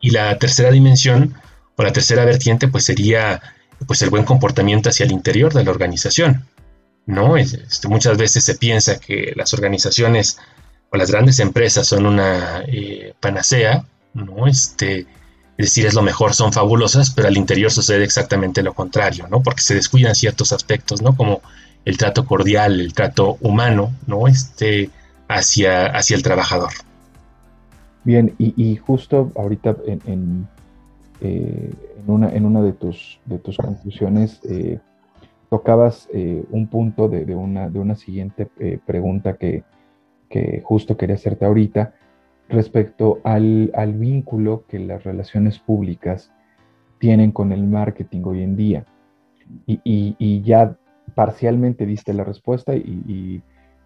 Y la tercera dimensión o la tercera vertiente pues sería pues el buen comportamiento hacia el interior de la organización. ¿no? Este, muchas veces se piensa que las organizaciones o las grandes empresas son una eh, panacea, ¿no? Este, es decir, es lo mejor, son fabulosas, pero al interior sucede exactamente lo contrario, ¿no? Porque se descuidan ciertos aspectos, ¿no? Como el trato cordial, el trato humano, ¿no? Este, hacia, hacia el trabajador. Bien, y, justo ahorita en, eh, en, una, en una de tus, de tus conclusiones eh, tocabas eh, un punto de, una, de una siguiente pregunta que, justo quería hacerte ahorita respecto al, al, vínculo que las relaciones públicas tienen con el marketing hoy en día. Y, y, ya parcialmente diste la respuesta y,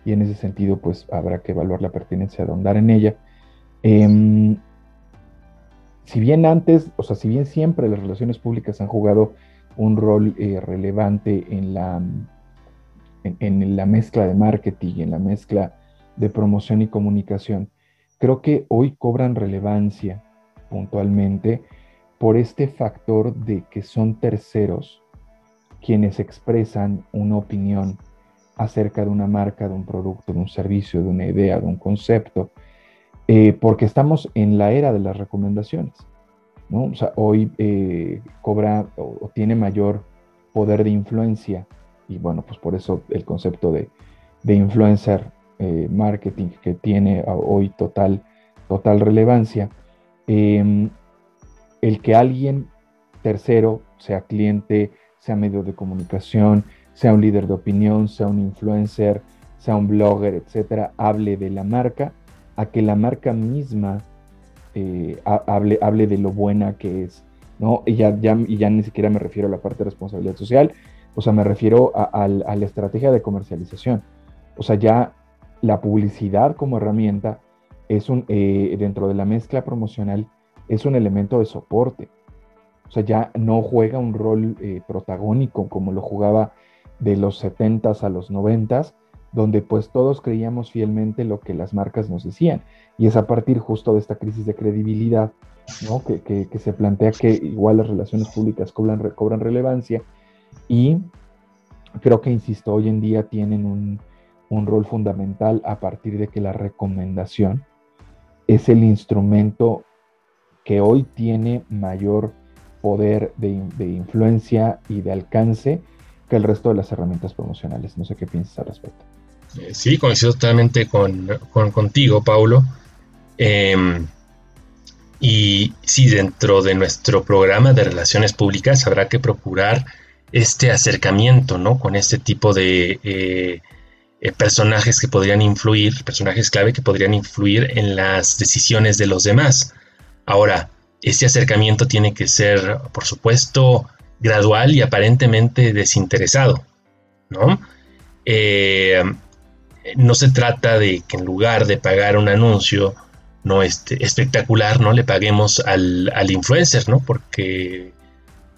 y en ese sentido pues habrá que evaluar la pertinencia de ahondar en ella. Em, si bien antes, o sea, si bien siempre las relaciones públicas han jugado un rol eh, relevante en la, en, la mezcla de marketing, en la mezcla de promoción y comunicación, creo que hoy cobran relevancia puntualmente por este factor de que son terceros quienes expresan una opinión acerca de una marca, de un producto, de un servicio, de una idea, de un concepto, eh, porque estamos en la era de las recomendaciones. ¿no? O sea, hoy eh, cobra o, tiene mayor poder de influencia y bueno, pues por eso el concepto de, influencer eh, marketing que tiene hoy total, total relevancia. Em, el que alguien tercero, sea cliente, sea medio de comunicación, sea un líder de opinión, sea un influencer, sea un blogger, etcétera, hable de la marca, a que la marca misma eh, hable, hable de lo buena que es, ¿no? Y ya, ya, y ya ni siquiera me refiero a la parte de responsabilidad social, o sea, me refiero a, la estrategia de comercialización. O sea, ya la publicidad como herramienta es un, eh, dentro de la mezcla promocional, es un elemento de soporte. O sea, ya no juega un rol eh, protagónico como lo jugaba de los 70s a los 90s, donde pues todos creíamos fielmente lo que las marcas nos decían. Y es a partir justo de esta crisis de credibilidad, ¿no? que, se plantea que igual las relaciones públicas cobran, cobran relevancia y creo que, insisto, hoy en día tienen un, rol fundamental a partir de que la recomendación es el instrumento que hoy tiene mayor poder de, de, influencia y de alcance que el resto de las herramientas promocionales. No sé qué piensas al respecto. Eh, sí, coincido totalmente con, contigo, Paulo. Em, y sí, dentro de nuestro programa de relaciones públicas habrá que procurar este acercamiento, ¿no? Con este tipo de eh, eh, personajes que podrían influir, personajes clave que podrían influir en las decisiones de los demás. Ahora, este acercamiento tiene que ser, por supuesto, gradual y aparentemente desinteresado, ¿no? no se trata de que en lugar de pagar un anuncio no este, espectacular, ¿no? Le paguemos al, influencer, ¿no? Porque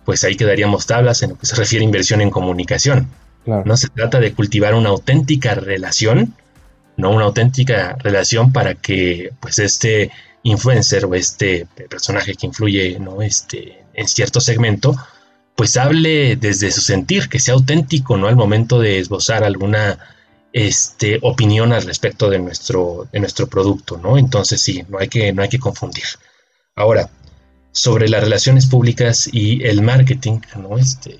pues ahí quedaríamos tablas en lo que se refiere a inversión en comunicación. No se trata de cultivar una auténtica relación, no una auténtica relación para que pues este influencer o este personaje que influye ¿no? este, en cierto segmento, pues hable desde su sentir, que sea auténtico, ¿no? Al momento de esbozar alguna este, opinión al respecto de nuestro, de nuestro producto, ¿no? Entonces sí, no hay, que, no hay que confundir. Ahora, sobre las relaciones públicas y el marketing, ¿no? Este,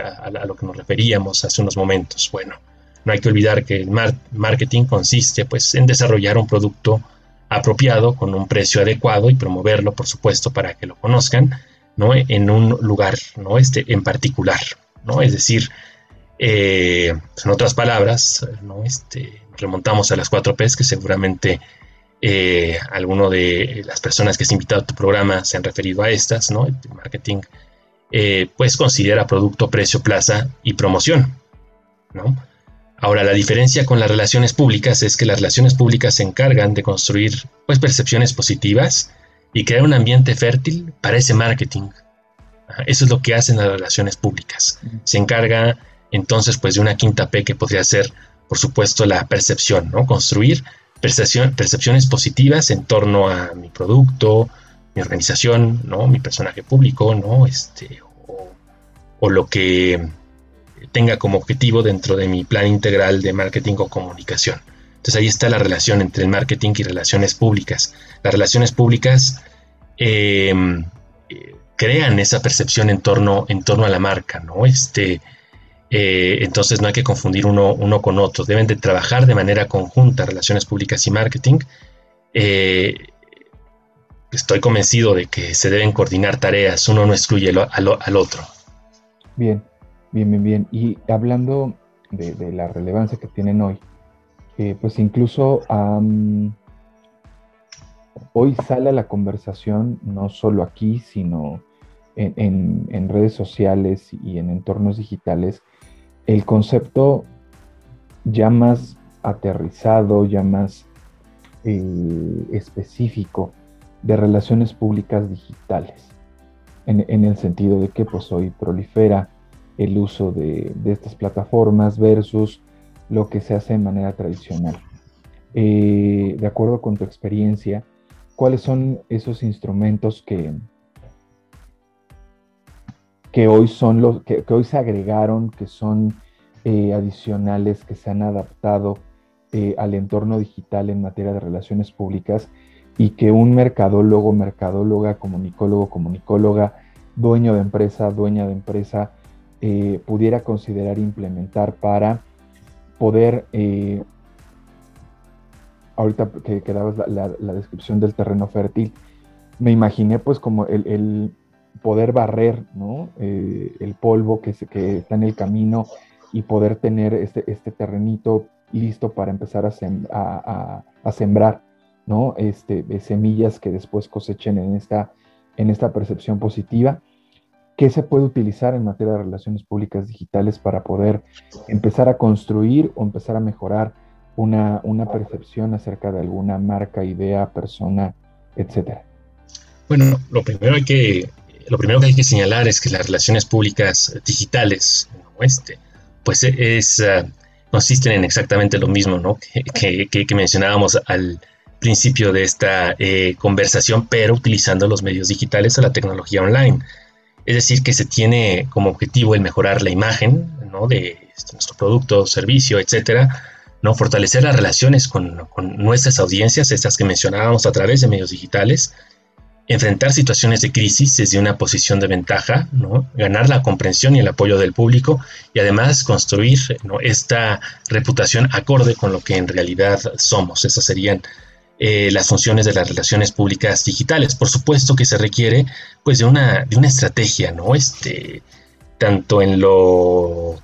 a, lo que nos referíamos hace unos momentos. Bueno, no hay que olvidar que el marketing consiste pues, en desarrollar un producto apropiado con un precio adecuado y promoverlo, por supuesto, para que lo conozcan, ¿no? En un lugar, ¿no? Este, en particular, ¿no? Es decir, eh, en otras palabras, ¿no? este, remontamos a las cuatro P's que seguramente eh, alguno de las personas que se invitado a tu programa se han referido a estas, ¿no? El marketing, eh, pues considera producto, precio, plaza y promoción, ¿no? Ahora, la diferencia con las relaciones públicas es que las relaciones públicas se encargan de construir pues, percepciones positivas y crear un ambiente fértil para ese marketing. Eso es lo que hacen las relaciones públicas. Se encarga entonces pues de una quinta P que podría ser, por supuesto, la percepción, ¿no? Construir percepciones positivas en torno a mi producto, mi organización, ¿no? Mi personaje público, ¿no? Este, o, lo que tenga como objetivo dentro de mi plan integral de marketing o comunicación. Entonces ahí está la relación entre el marketing y relaciones públicas. Las relaciones públicas eh, crean esa percepción en torno, en torno a la marca, ¿no? Este, eh, entonces no hay que confundir uno, uno, con otro. Deben de trabajar de manera conjunta relaciones públicas y marketing. Eh, estoy convencido de que se deben coordinar tareas, uno no excluye al, otro. Bien, bien, bien, bien. Y hablando de, la relevancia que tienen hoy, eh, pues incluso hoy sale la conversación, no solo aquí, sino en redes sociales y en entornos digitales, el concepto ya más aterrizado, ya más eh, específico de relaciones públicas digitales, en, el sentido de que pues hoy prolifera el uso de, estas plataformas versus lo que se hace de manera tradicional. Eh, de acuerdo con tu experiencia, ¿cuáles son esos instrumentos que, que hoy son los que, hoy se agregaron, que son eh, adicionales, que se han adaptado eh, al entorno digital en materia de relaciones públicas y que un mercadólogo, mercadóloga, comunicólogo, comunicóloga, dueño de empresa, dueña de empresa, eh, pudiera considerar implementar para poder, ahorita que, que dabas la, descripción del terreno fértil, me imaginé pues como el poder barrer eh, el polvo que, está en el camino y poder tener este, este terrenito listo para empezar a, sembrar ¿no? este, semillas que después cosechen en esta, en esta percepción positiva. ¿Qué se puede utilizar en materia de relaciones públicas digitales para poder empezar a construir o empezar a mejorar una, una percepción acerca de alguna marca, idea, persona, etcétera? Bueno, lo primero hay que lo primero que hay que señalar es que las relaciones públicas digitales, este, pues es, eh, consisten en exactamente lo mismo, ¿no? Que, que, mencionábamos al principio de esta eh, conversación, pero utilizando los medios digitales o la tecnología online. Es decir, que se tiene como objetivo el mejorar la imagen ¿no? de este, nuestro producto, servicio, etcétera, ¿no? fortalecer las relaciones con, con, nuestras audiencias, estas que mencionábamos a través de medios digitales, enfrentar situaciones de crisis desde una posición de ventaja, ¿no? ganar la comprensión y el apoyo del público y además construir esta reputación acorde con lo que en realidad somos. Esas serían eh, las funciones de las relaciones públicas digitales. Por supuesto que se requiere pues de una, de una estrategia, ¿no? Este, tanto en lo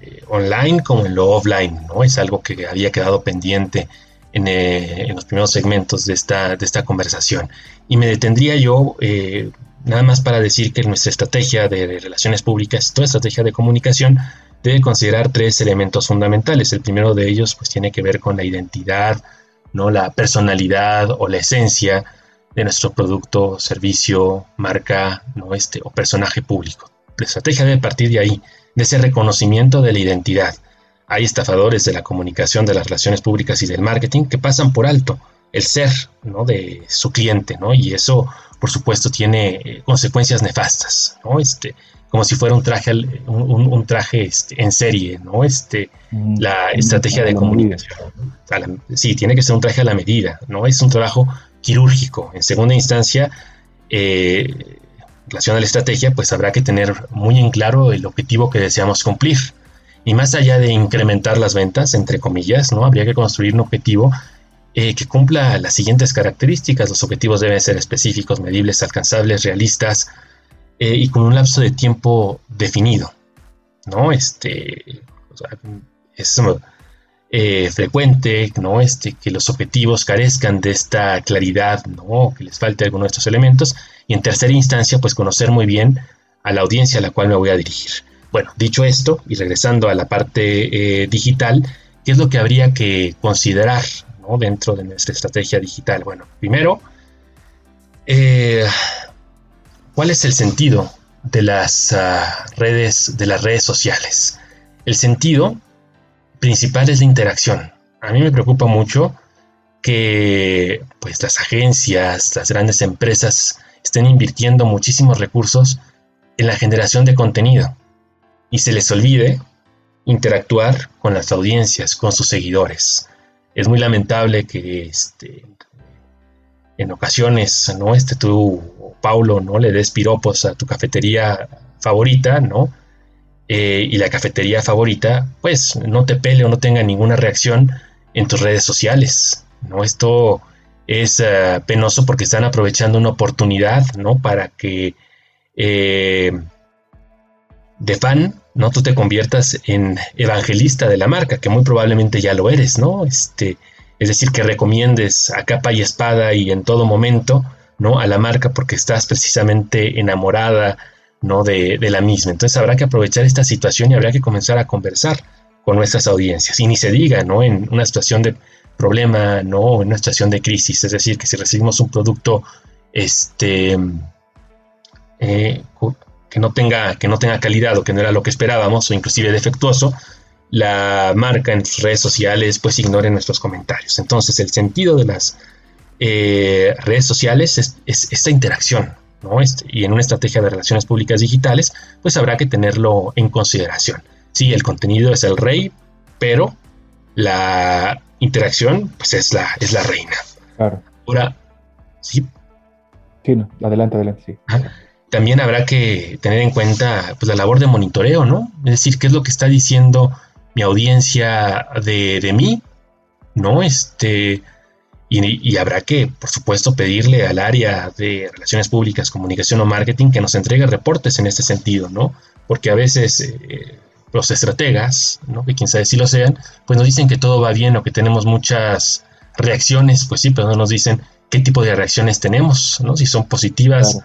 eh, online como en lo offline, ¿no? Es algo que había quedado pendiente eh, en, los primeros segmentos de esta, de esta conversación. Y me detendría yo eh, nada más para decir que nuestra estrategia de, relaciones públicas, toda estrategia de comunicación, debe considerar tres elementos fundamentales. El primero de ellos pues tiene que ver con la identidad, ¿no? la personalidad o la esencia de nuestro producto, servicio, marca ¿no? este, o personaje público. La estrategia debe partir de ahí, de ese reconocimiento de la identidad hay estafadores de la comunicación, de las relaciones públicas y del marketing que pasan por alto el ser ¿no? de su cliente, ¿no? Y eso, por supuesto, tiene eh, consecuencias nefastas, ¿no? Este, como si fuera un traje, un, traje este, en serie, ¿no? Este, mm, la estrategia de comunicación. sí, tiene que ser un traje a la medida, ¿no? Es un trabajo quirúrgico. En segunda instancia, eh, en relación a la estrategia, pues habrá que tener muy en claro el objetivo que deseamos cumplir. Y más allá de incrementar las ventas, entre comillas, ¿no? Habría que construir un objetivo eh, que cumpla las siguientes características. Los objetivos deben ser específicos, medibles, alcanzables, realistas eh, y con un lapso de tiempo definido, ¿no? Este, es eh, frecuente, ¿no? Este, que los objetivos carezcan de esta claridad, ¿no? Que les falte alguno de estos elementos. Y en tercera instancia, pues conocer muy bien a la audiencia a la cual me voy a dirigir. Bueno, dicho esto, y regresando a la parte eh, digital, ¿qué es lo que habría que considerar dentro de nuestra estrategia digital? Bueno, primero, eh, ¿cuál es el sentido de las ah, redes, de las redes sociales? El sentido principal es la interacción. A mí me preocupa mucho que pues las agencias, las grandes empresas estén invirtiendo muchísimos recursos en la generación de contenido y se les olvide interactuar con las audiencias, con sus seguidores. Es muy lamentable que este, en ocasiones, ¿no? Este tú, Paulo, ¿no? Le des piropos a tu cafetería favorita, ¿no? Eh, y la cafetería favorita, pues no te pele o no tenga ninguna reacción en tus redes sociales, ¿no? Esto es eh, penoso porque están aprovechando una oportunidad, ¿no? Para que eh, de fan, ¿no? Tú te conviertas en evangelista de la marca, que muy probablemente ya lo eres, ¿no? Este, es decir, que recomiendes a capa y espada y en todo momento, ¿no? A la marca porque estás precisamente enamorada, ¿no? De, la misma. Entonces habrá que aprovechar esta situación y habrá que comenzar a conversar con nuestras audiencias. Y ni se diga, ¿no? En una situación de problema, ¿no? En una situación de crisis. Es decir, que si recibimos un producto, este, eh, que no tenga, que no tenga calidad o que no era lo que esperábamos o inclusive defectuoso, la marca en sus redes sociales pues ignore nuestros comentarios. Entonces el sentido de las eh, redes sociales es, esta interacción, ¿no? Este, y en una estrategia de relaciones públicas digitales pues habrá que tenerlo en consideración. Sí, el contenido es el rey, pero la interacción pues es la, es la reina. Claro. Ahora, sí. Sí, no, adelante, adelante, sí también habrá que tener en cuenta pues, la labor de monitoreo, ¿no? Es decir, qué es lo que está diciendo mi audiencia de, mí, ¿no? Este, y, habrá que, por supuesto, pedirle al área de relaciones públicas, comunicación o marketing que nos entregue reportes en este sentido, ¿no? Porque a veces eh, los estrategas, ¿no? que quién sabe si lo sean, pues nos dicen que todo va bien o que tenemos muchas reacciones, pues sí, pero no nos dicen qué tipo de reacciones tenemos, ¿no? Si son positivas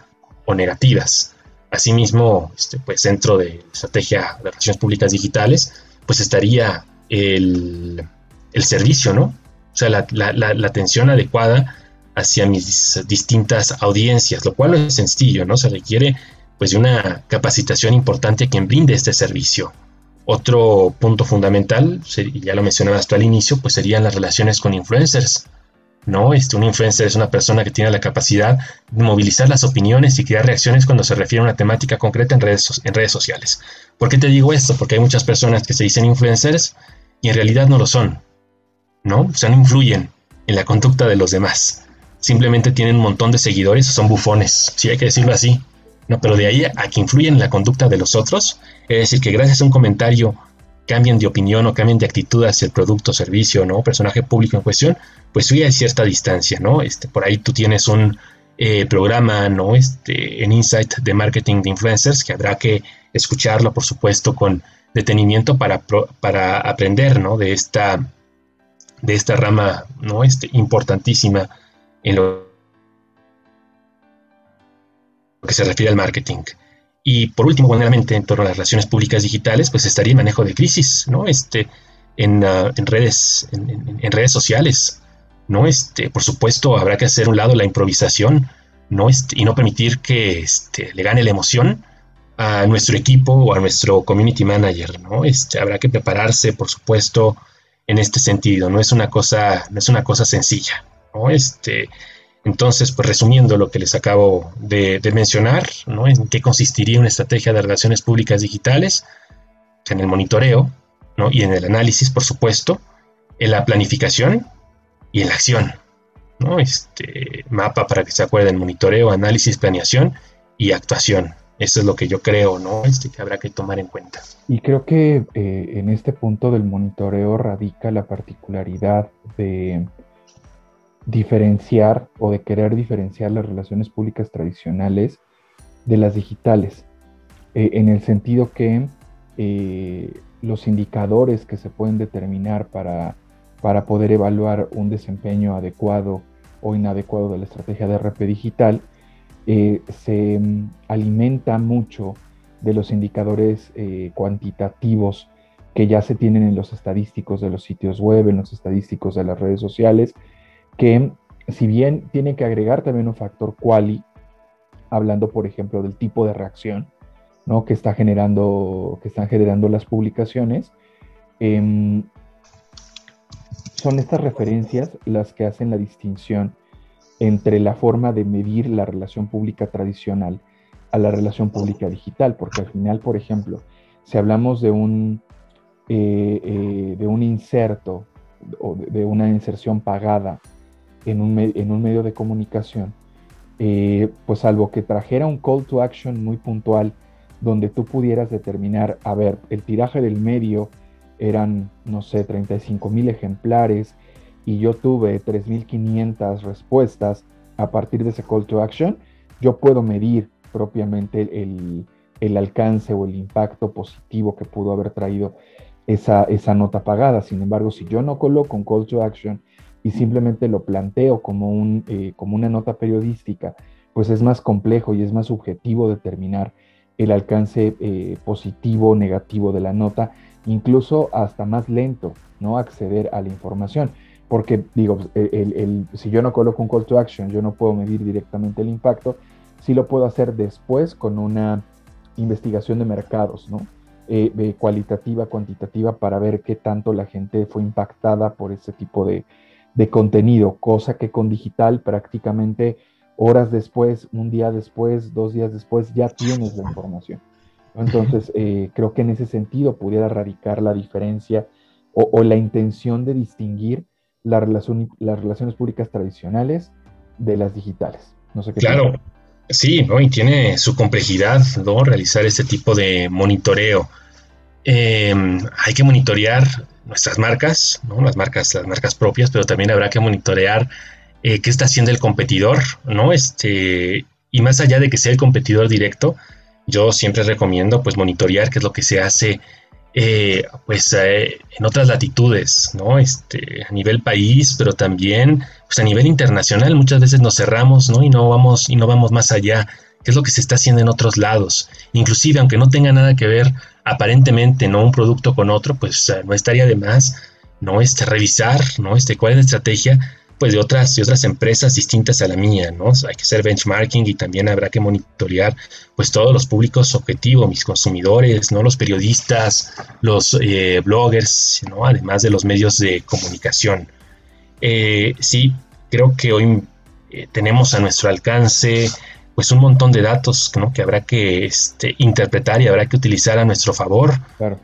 o negativas. Asimismo, este, pues dentro de estrategia de relaciones públicas digitales, pues estaría el, servicio, ¿no? O sea, la, atención adecuada hacia mis distintas audiencias, lo cual no es sencillo, ¿no? Se requiere pues de una capacitación importante a quien brinde este servicio, Otro punto fundamental, ya lo mencionabas tú al inicio, pues serían las relaciones con influencers. ¿no? Este, un influencer es una persona que tiene la capacidad de movilizar las opiniones y crear reacciones cuando se refiere a una temática concreta en redes, en redes sociales. ¿Por qué te digo esto? Porque hay muchas personas que se dicen influencers y en realidad no lo son, ¿no? O sea, no influyen en la conducta de los demás. Simplemente tienen un montón de seguidores o son bufones, si hay que decirlo así. No, pero de ahí a que influyen en la conducta de los otros, es decir, que gracias a un comentario cambien de opinión o cambien de actitud hacia el producto, servicio, ¿no? Personaje público en cuestión, pues sí hay cierta distancia, ¿no? Este, por ahí tú tienes un eh, programa, ¿no? Este, en Insight de marketing de influencers que habrá que escucharlo, por supuesto, con detenimiento para, para aprender, ¿no? De esta, de esta rama, ¿no? Este, importantísima en lo que se refiere al marketing. Y por último, generalmente en torno a las relaciones públicas digitales, pues estaría el manejo de crisis, ¿no? Este, en, ah, en redes, en, redes sociales, ¿no? Este, por supuesto, habrá que hacer un lado la improvisación, ¿no? Este, y no permitir que este, le gane la emoción a nuestro equipo o a nuestro community manager, ¿no? Este, habrá que prepararse, por supuesto, en este sentido, no es una cosa, no es una cosa sencilla, ¿no? Este, entonces, pues resumiendo lo que les acabo de, mencionar, ¿no? ¿En qué consistiría una estrategia de relaciones públicas digitales? En el monitoreo, ¿no? Y en el análisis, por supuesto, en la planificación y en la acción, ¿no? Este mapa para que se acuerden, monitoreo, análisis, planeación y actuación. Eso es lo que yo creo, ¿no? Este que habrá que tomar en cuenta. Y creo que eh, en este punto del monitoreo radica la particularidad de diferenciar o de querer diferenciar las relaciones públicas tradicionales de las digitales, eh, en el sentido que eh, los indicadores que se pueden determinar para, para poder evaluar un desempeño adecuado o inadecuado de la estrategia de RP digital eh, se mm, alimenta mucho de los indicadores cuantitativos que ya se tienen en los estadísticos de los sitios web, en los estadísticos de las redes sociales, que si bien tiene que agregar también un factor quali, hablando por ejemplo del tipo de reacción ¿no? que, está generando, que están generando las publicaciones, em, son estas referencias las que hacen la distinción entre la forma de medir la relación pública tradicional a la relación pública digital, porque al final, por ejemplo, si hablamos de un, eh, eh, de un inserto o de una inserción pagada en un, en un medio de comunicación, eh, pues salvo que trajera un call to action muy puntual, donde tú pudieras determinar, a ver, el tiraje del medio eran, no sé, 35 mil ejemplares y yo tuve 3.500 respuestas a partir de ese call to action, yo puedo medir propiamente el, el alcance o el impacto positivo que pudo haber traído esa, esa nota pagada. Sin embargo, si yo no coloco un call to action y simplemente lo planteo como, un, eh, como una nota periodística, pues es más complejo y es más subjetivo determinar el alcance eh, positivo o negativo de la nota, incluso hasta más lento, ¿no? Acceder a la información. Porque, digo, el, si yo no coloco un call to action, yo no puedo medir directamente el impacto, sí lo puedo hacer después con una investigación de mercados, ¿no? Eh, cualitativa, cuantitativa, para ver qué tanto la gente fue impactada por ese tipo de, de contenido, cosa que con digital prácticamente horas después, un día después, dos días después, ya tienes la información. Entonces, eh, creo que en ese sentido pudiera radicar la diferencia o, la intención de distinguir la relación, las relaciones públicas tradicionales de las digitales. No sé qué claro, sí, ¿no? y tiene su complejidad ¿no? realizar este tipo de monitoreo. Em, hay que monitorear nuestras marcas, ¿no? las marcas, las marcas propias, pero también habrá que monitorear eh, qué está haciendo el competidor, ¿no? Este, y más allá de que sea el competidor directo, yo siempre recomiendo pues monitorear qué es lo que se hace eh, pues eh, en otras latitudes, ¿no? Este, a nivel país, pero también pues a nivel internacional muchas veces nos cerramos, ¿no? Y no vamos y no vamos más allá qué es lo que se está haciendo en otros lados. Inclusive, aunque no tenga nada que ver aparentemente, ¿no? Un producto con otro, pues no estaría de más, ¿no? Este, revisar, ¿no? Este, cuál es la estrategia, pues de otras, de otras empresas distintas a la mía, ¿no? Hay que hacer benchmarking y también habrá que monitorear pues todos los públicos objetivos, mis consumidores, ¿no? Los periodistas, los eh, bloggers, ¿no? Además de los medios de comunicación. Eh, sí, creo que hoy eh, tenemos a nuestro alcance pues un montón de datos ¿no? que habrá que este, interpretar y habrá que utilizar a nuestro favor. Claro.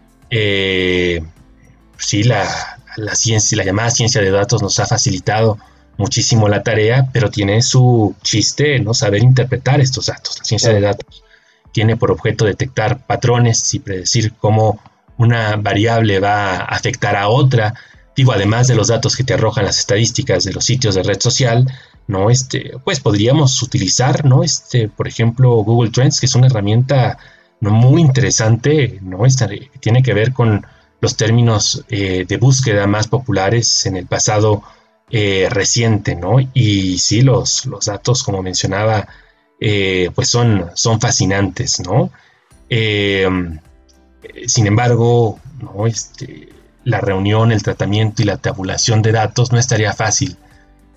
sí, la, la ciencia, la llamada ciencia de datos nos ha facilitado muchísimo la tarea, pero tiene su chiste no saber interpretar estos datos. La ciencia de datos tiene por objeto detectar patrones y predecir cómo una variable va a afectar a otra. Digo, además de los datos que te arrojan las estadísticas de los sitios de red social, ¿no? Este, pues podríamos utilizar, ¿no? Este, por ejemplo, Google Trends, que es una herramienta muy interesante, ¿no? Este, tiene que ver con los términos eh, de búsqueda más populares en el pasado eh, reciente, ¿no? Y sí, los, los datos, como mencionaba, eh, pues son, son fascinantes, ¿no? sin embargo, ¿no? Este, la reunión, el tratamiento y la tabulación de datos no estaría fácil.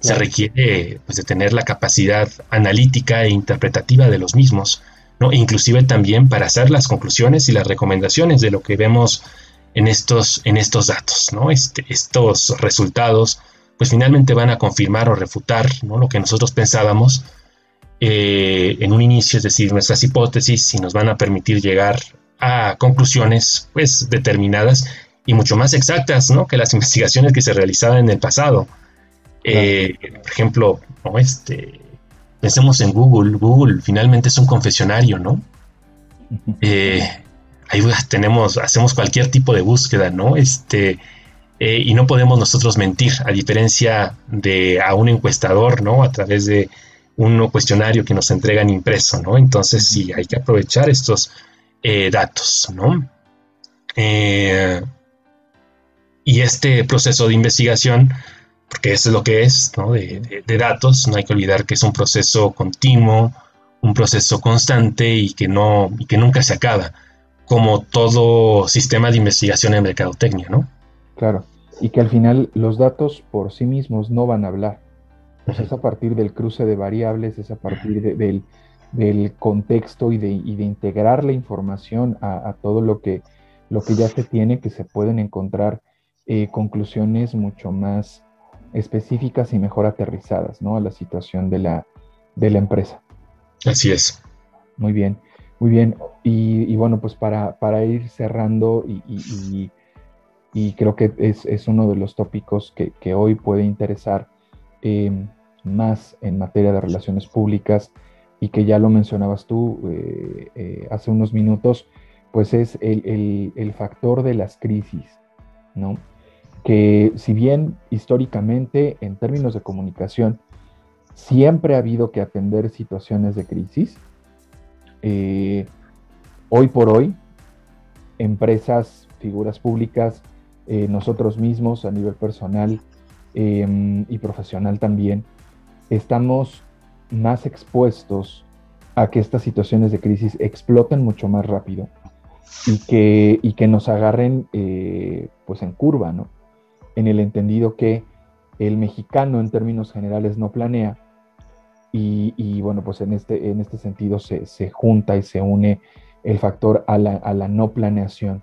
Se requiere pues, de tener la capacidad analítica e interpretativa de los mismos, ¿no? inclusive también para hacer las conclusiones y las recomendaciones de lo que vemos en estos, en estos datos, ¿no? Este, estos resultados, pues finalmente van a confirmar o refutar ¿no? lo que nosotros pensábamos eh, en un inicio, es decir, nuestras hipótesis y nos van a permitir llegar a conclusiones, pues, determinadas y mucho más exactas, ¿no? Que las investigaciones que se realizaban en el pasado. Eh, por ejemplo, ¿no? este, pensemos en Google. Google finalmente es un confesionario, ¿no? Eh, ahí tenemos, hacemos cualquier tipo de búsqueda, ¿no? Este, eh, y no podemos nosotros mentir, a diferencia de a un encuestador, ¿no? A través de un cuestionario que nos entregan impreso, ¿no? Entonces sí, hay que aprovechar estos eh, datos, ¿no? Eh, y este proceso de investigación, porque eso es lo que es, ¿no? De, de, datos, no hay que olvidar que es un proceso continuo, un proceso constante y que, no, y que nunca se acaba como todo sistema de investigación en mercadotecnia, ¿no? Claro, y que al final los datos por sí mismos no van a hablar. Pues es a partir del cruce de variables, es a partir del, contexto y de, integrar la información a, todo lo que, lo que ya se tiene que se pueden encontrar eh, conclusiones mucho más específicas y mejor aterrizadas ¿no? a la situación de la, de la empresa. Así es. Muy bien. Muy bien, y, bueno, pues para, para ir cerrando y, creo que es, es, uno de los tópicos que, que hoy puede interesar em, más en materia de relaciones públicas y que ya lo mencionabas tú eh, eh, hace unos minutos, pues es el, el, el, factor de las crisis, ¿no? Que si bien históricamente en términos de comunicación siempre ha habido que atender situaciones de crisis, eh, hoy por hoy, empresas, figuras públicas, eh, nosotros mismos a nivel personal em, y profesional también, estamos más expuestos a que estas situaciones de crisis exploten mucho más rápido y que, y que nos agarren eh, pues en curva, ¿no? En el entendido que el mexicano en términos generales no planea, y, bueno, pues en este, en este sentido se, junta y se une el factor a la, no planeación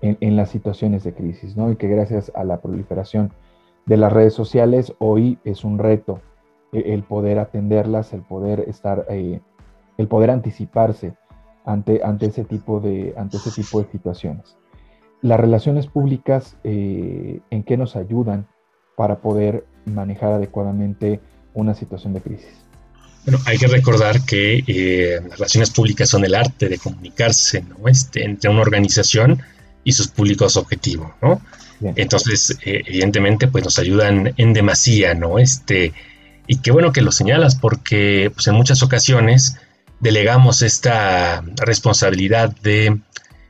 en, las situaciones de crisis, ¿no? Y que gracias a la proliferación de las redes sociales hoy es un reto el, poder atenderlas, el poder estar, eh, el poder anticiparse ante, ante, ese tipo de, ante ese tipo de situaciones. Las relaciones públicas, eh, ¿en qué nos ayudan para poder manejar adecuadamente una situación de crisis? Bueno, hay que recordar que eh, las relaciones públicas son el arte de comunicarse ¿no? este, entre una organización y sus públicos objetivos, ¿no? Entonces, eh, evidentemente, pues nos ayudan en demasía, ¿no? Este, y qué bueno que lo señalas, porque pues, en muchas ocasiones delegamos esta responsabilidad de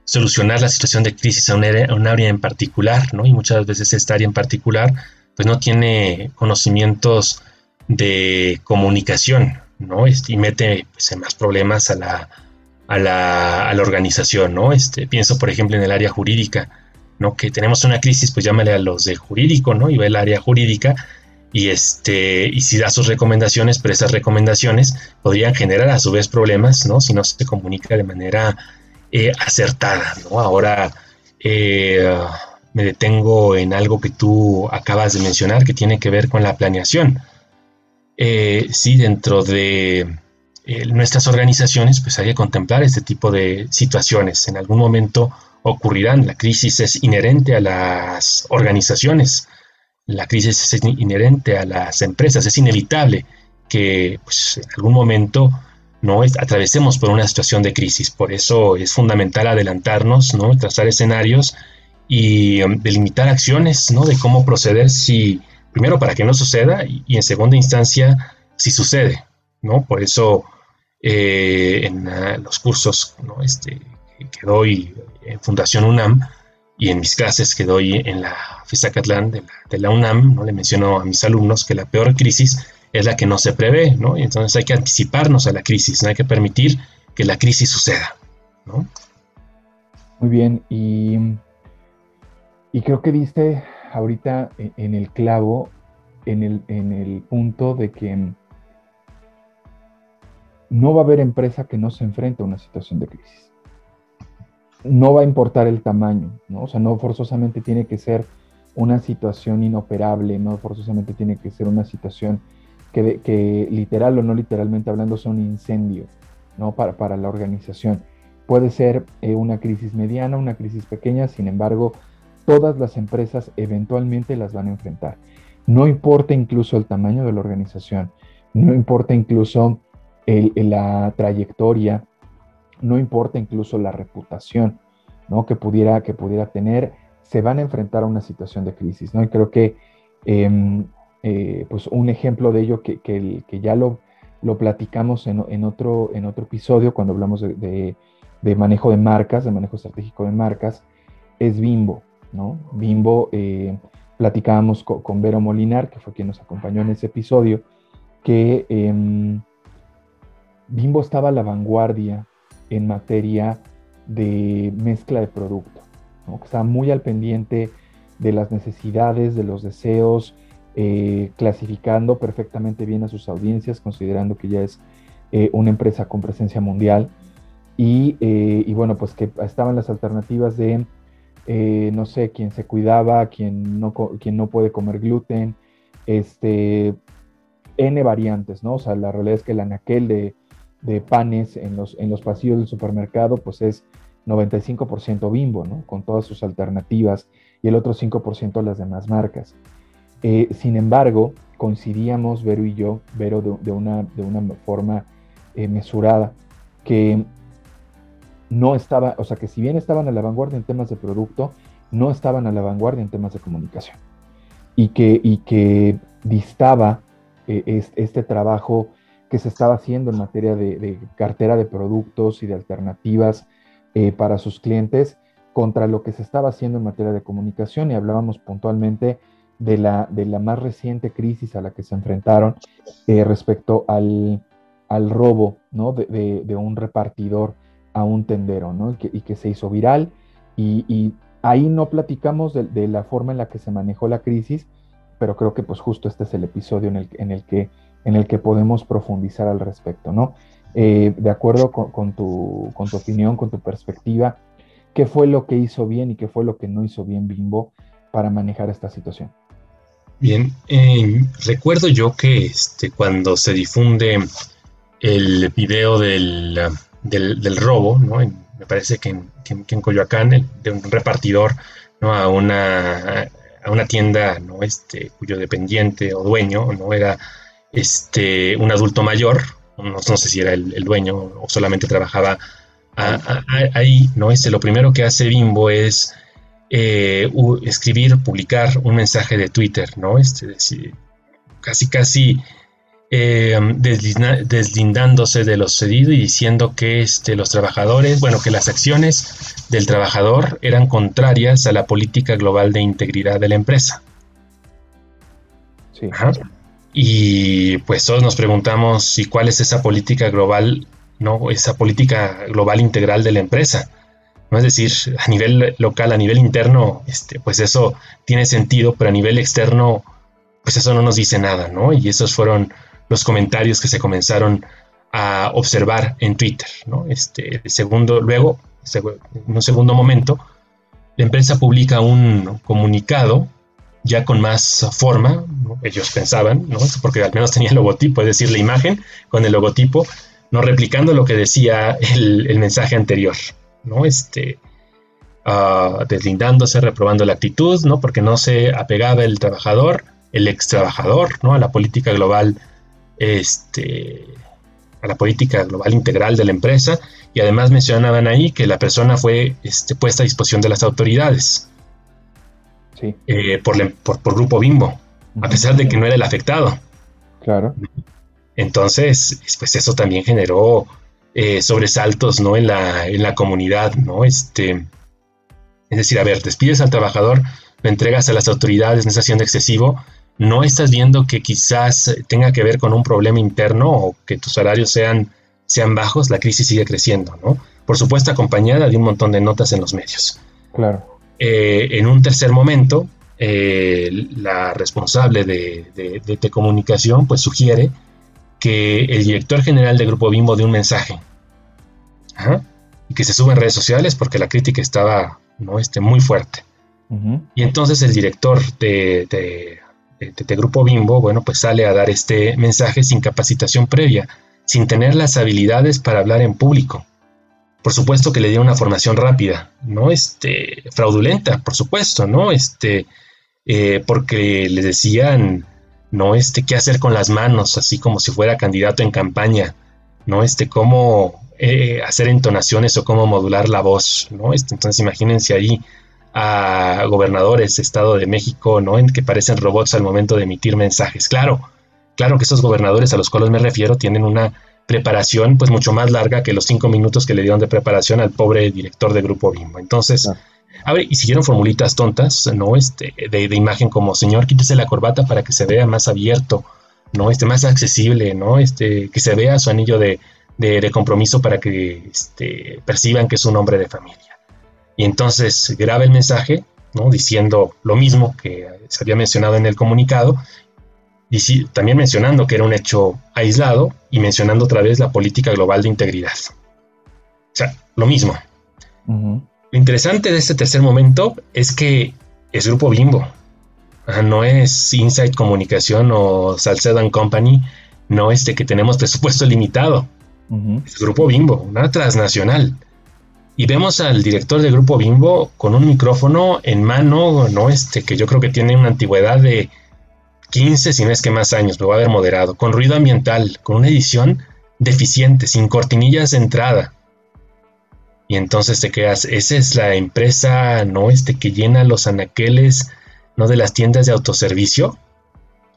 solucionar la situación de crisis a un área, a un área en particular, ¿no? Y muchas veces esta área en particular, pues no tiene conocimientos de comunicación, ¿no? Este, y mete pues, más problemas a la, a la, a la organización, ¿no? Este, pienso, por ejemplo, en el área jurídica, ¿no? Que tenemos una crisis, pues llámale a los de jurídico, ¿no? Y va el área jurídica y, este, y si da sus recomendaciones, pero esas recomendaciones podrían generar a su vez problemas, ¿no? Si no se comunica de manera eh, acertada, ¿no? Ahora eh, me detengo en algo que tú acabas de mencionar que tiene que ver con la planeación. Eh, sí, dentro de nuestras organizaciones, pues hay que contemplar este tipo de situaciones. En algún momento ocurrirán. La crisis es inherente a las organizaciones la crisis es inherente a las empresas, es inevitable que pues, en algún momento no atravesemos por una situación de crisis. Por eso es fundamental adelantarnos, ¿no? trazar escenarios y um, delimitar acciones ¿no? de cómo proceder si, primero para que no suceda y, en segunda instancia si sucede. ¿no? Por eso eh, en ah, los cursos este, que doy en Fundación UNAM, y en mis clases que doy en la FISA de de la UNAM, ¿no? le menciono a mis alumnos que la peor crisis es la que no se prevé, ¿no? Entonces hay que anticiparnos a la crisis, no hay que permitir que la crisis suceda, ¿no? Muy bien, y, y creo que diste ahorita en el clavo, en el, en el punto de que no va a haber empresa que no se enfrente a una situación de crisis no va a importar el tamaño, ¿no? O sea, no forzosamente tiene que ser una situación inoperable, no forzosamente tiene que ser una situación que, que literal o no literalmente hablando sea un incendio, ¿no? Para, para la organización. Puede ser eh, una crisis mediana, una crisis pequeña, sin embargo, todas las empresas eventualmente las van a enfrentar. No importa incluso el tamaño de la organización, no importa incluso la trayectoria, no importa incluso la reputación ¿no? que, pudiera, que pudiera tener, se van a enfrentar a una situación de crisis. ¿no? Y creo que em, eh, pues un ejemplo de ello que, que, ya lo, lo platicamos en, otro, en otro episodio cuando hablamos de, manejo de marcas, de manejo estratégico de marcas, es Bimbo. ¿No? Bimbo, eh, platicábamos con, Vero Molinar, que fue quien nos acompañó en ese episodio, que em, Bimbo estaba a la vanguardia en materia de mezcla de producto, que está muy al pendiente de las necesidades, de los deseos, eh, clasificando perfectamente bien a sus audiencias, considerando que ya es eh, una empresa con presencia mundial. Y, eh, y, bueno, pues que estaban las alternativas de, no sé, quien se cuidaba, quien no, no puede comer gluten, este, N variantes, ¿no? O sea, la realidad es que el anaquel de, de panes en los, en los pasillos del supermercado, pues es 95% bimbo, ¿no? Con todas sus alternativas y el otro 5% las demás marcas. Eh, sin embargo, coincidíamos, Vero y yo, Vero de, una, de una forma eh, mesurada, que no estaba, o sea, que si bien estaban a la vanguardia en temas de producto, no estaban a la vanguardia en temas de comunicación. Y que, y que distaba eh, este trabajo que se estaba haciendo en materia de, cartera de productos y de alternativas eh, para sus clientes contra lo que se estaba haciendo en materia de comunicación y hablábamos puntualmente de la, de la más reciente crisis a la que se enfrentaron eh, respecto al, robo ¿no? de, un repartidor a un tendero ¿no? y, que, se hizo viral y, ahí no platicamos de, la forma en la que se manejó la crisis, pero creo que pues justo este es el episodio en el, en el que en el que podemos profundizar al respecto, ¿no? Eh, de acuerdo con, tu, opinión, con tu perspectiva, ¿qué fue lo que hizo bien y qué fue lo que no hizo bien Bimbo para manejar esta situación? Bien, eh, recuerdo yo que este, cuando se difunde el video del, robo, ¿no? me parece que en, Coyoacán, de un repartidor a, una, a una tienda ¿no? este, cuyo dependiente o dueño no era este, un adulto mayor, no, sé si era el, dueño o solamente trabajaba ahí, ¿no? Este, lo primero que hace Bimbo es eh, escribir, publicar un mensaje de Twitter, ¿no? Este, casi, casi eh, deslindándose de lo sucedido y diciendo que este, los trabajadores, bueno, que las acciones del trabajador eran contrarias a la política global de integridad de la empresa. Sí. Y pues todos nos preguntamos, ¿y cuál es esa política global, no? Esa política global integral de la empresa. ¿no? Es decir, a nivel local, a nivel interno, este, pues eso tiene sentido, pero a nivel externo pues eso no nos dice nada, ¿no? Y esos fueron los comentarios que se comenzaron a observar en Twitter, ¿no? Este, segundo, luego, en un segundo momento, la empresa publica un comunicado ya con más forma, ellos pensaban, ¿no? porque al menos tenía el logotipo, es decir, la imagen con el logotipo, no replicando lo que decía el, mensaje anterior, ¿no? Este, uh, deslindándose, reprobando la actitud, ¿no? Porque no se apegaba el trabajador, el ex trabajador, ¿no? A la política global, este, a la política global integral de la empresa y además mencionaban ahí que la persona fue este, puesta a disposición de las autoridades eh, por, por, Grupo Bimbo, a pesar de que no era el afectado. Claro. Entonces, pues eso también generó eh, sobresaltos ¿no? en, la, en la comunidad, ¿no? Este, es decir, a ver, despides al trabajador, lo entregas a las autoridades, no está siendo excesivo, no estás viendo que quizás tenga que ver con un problema interno o que tus salarios sean, sean bajos, la crisis sigue creciendo, ¿no? Por supuesto, acompañada de un montón de notas en los medios. Claro. Eh, en un tercer momento, eh, la responsable de, de, comunicación pues sugiere que el director general de Grupo Bimbo dé un mensaje y que se suba en redes sociales porque la crítica estaba ¿no? este, muy fuerte. Y entonces el director de, de, Grupo Bimbo, bueno, pues sale a dar este mensaje sin capacitación previa, sin tener las habilidades para hablar en público. Por supuesto que le dio una formación rápida, ¿no? Este, fraudulenta, por supuesto, ¿no? Este, eh, porque le decían, ¿no? Este, qué hacer con las manos, así como si fuera candidato en campaña, ¿no? Este, cómo eh, hacer entonaciones o cómo modular la voz, ¿no? Este, entonces imagínense ahí a gobernadores, Estado de México, ¿no? En que parecen robots al momento de emitir mensajes. Claro, claro que esos gobernadores a los cuales me refiero tienen una preparación pues mucho más larga que los cinco minutos que le dieron de preparación al pobre director de Grupo Bimbo. Entonces, a ver, y siguieron formulitas tontas, ¿no? Este, de, imagen como, señor, quítese la corbata para que se vea más abierto, ¿no? Este, más accesible, ¿no? Este, que se vea su anillo de, de compromiso para que este, perciban que es un hombre de familia y entonces graba el mensaje, ¿no? diciendo lo mismo que se había mencionado en el comunicado, y también mencionando que era un hecho aislado y mencionando otra vez la política global de integridad. O sea, lo mismo. Lo interesante de este tercer momento es que es Grupo Bimbo, no es Insight Comunicación o Salcedo Company, no este que tenemos presupuesto limitado. Es Grupo Bimbo, una transnacional y vemos al director del grupo Bimbo con un micrófono en mano, no este, que yo creo que tiene una antigüedad de 15, si no es que más años, lo va a haber moderado, con ruido ambiental, con una edición deficiente, sin cortinillas de entrada. Y entonces te quedas, esa es la empresa, ¿no? Este que llena los anaqueles, ¿no? De las tiendas de autoservicio.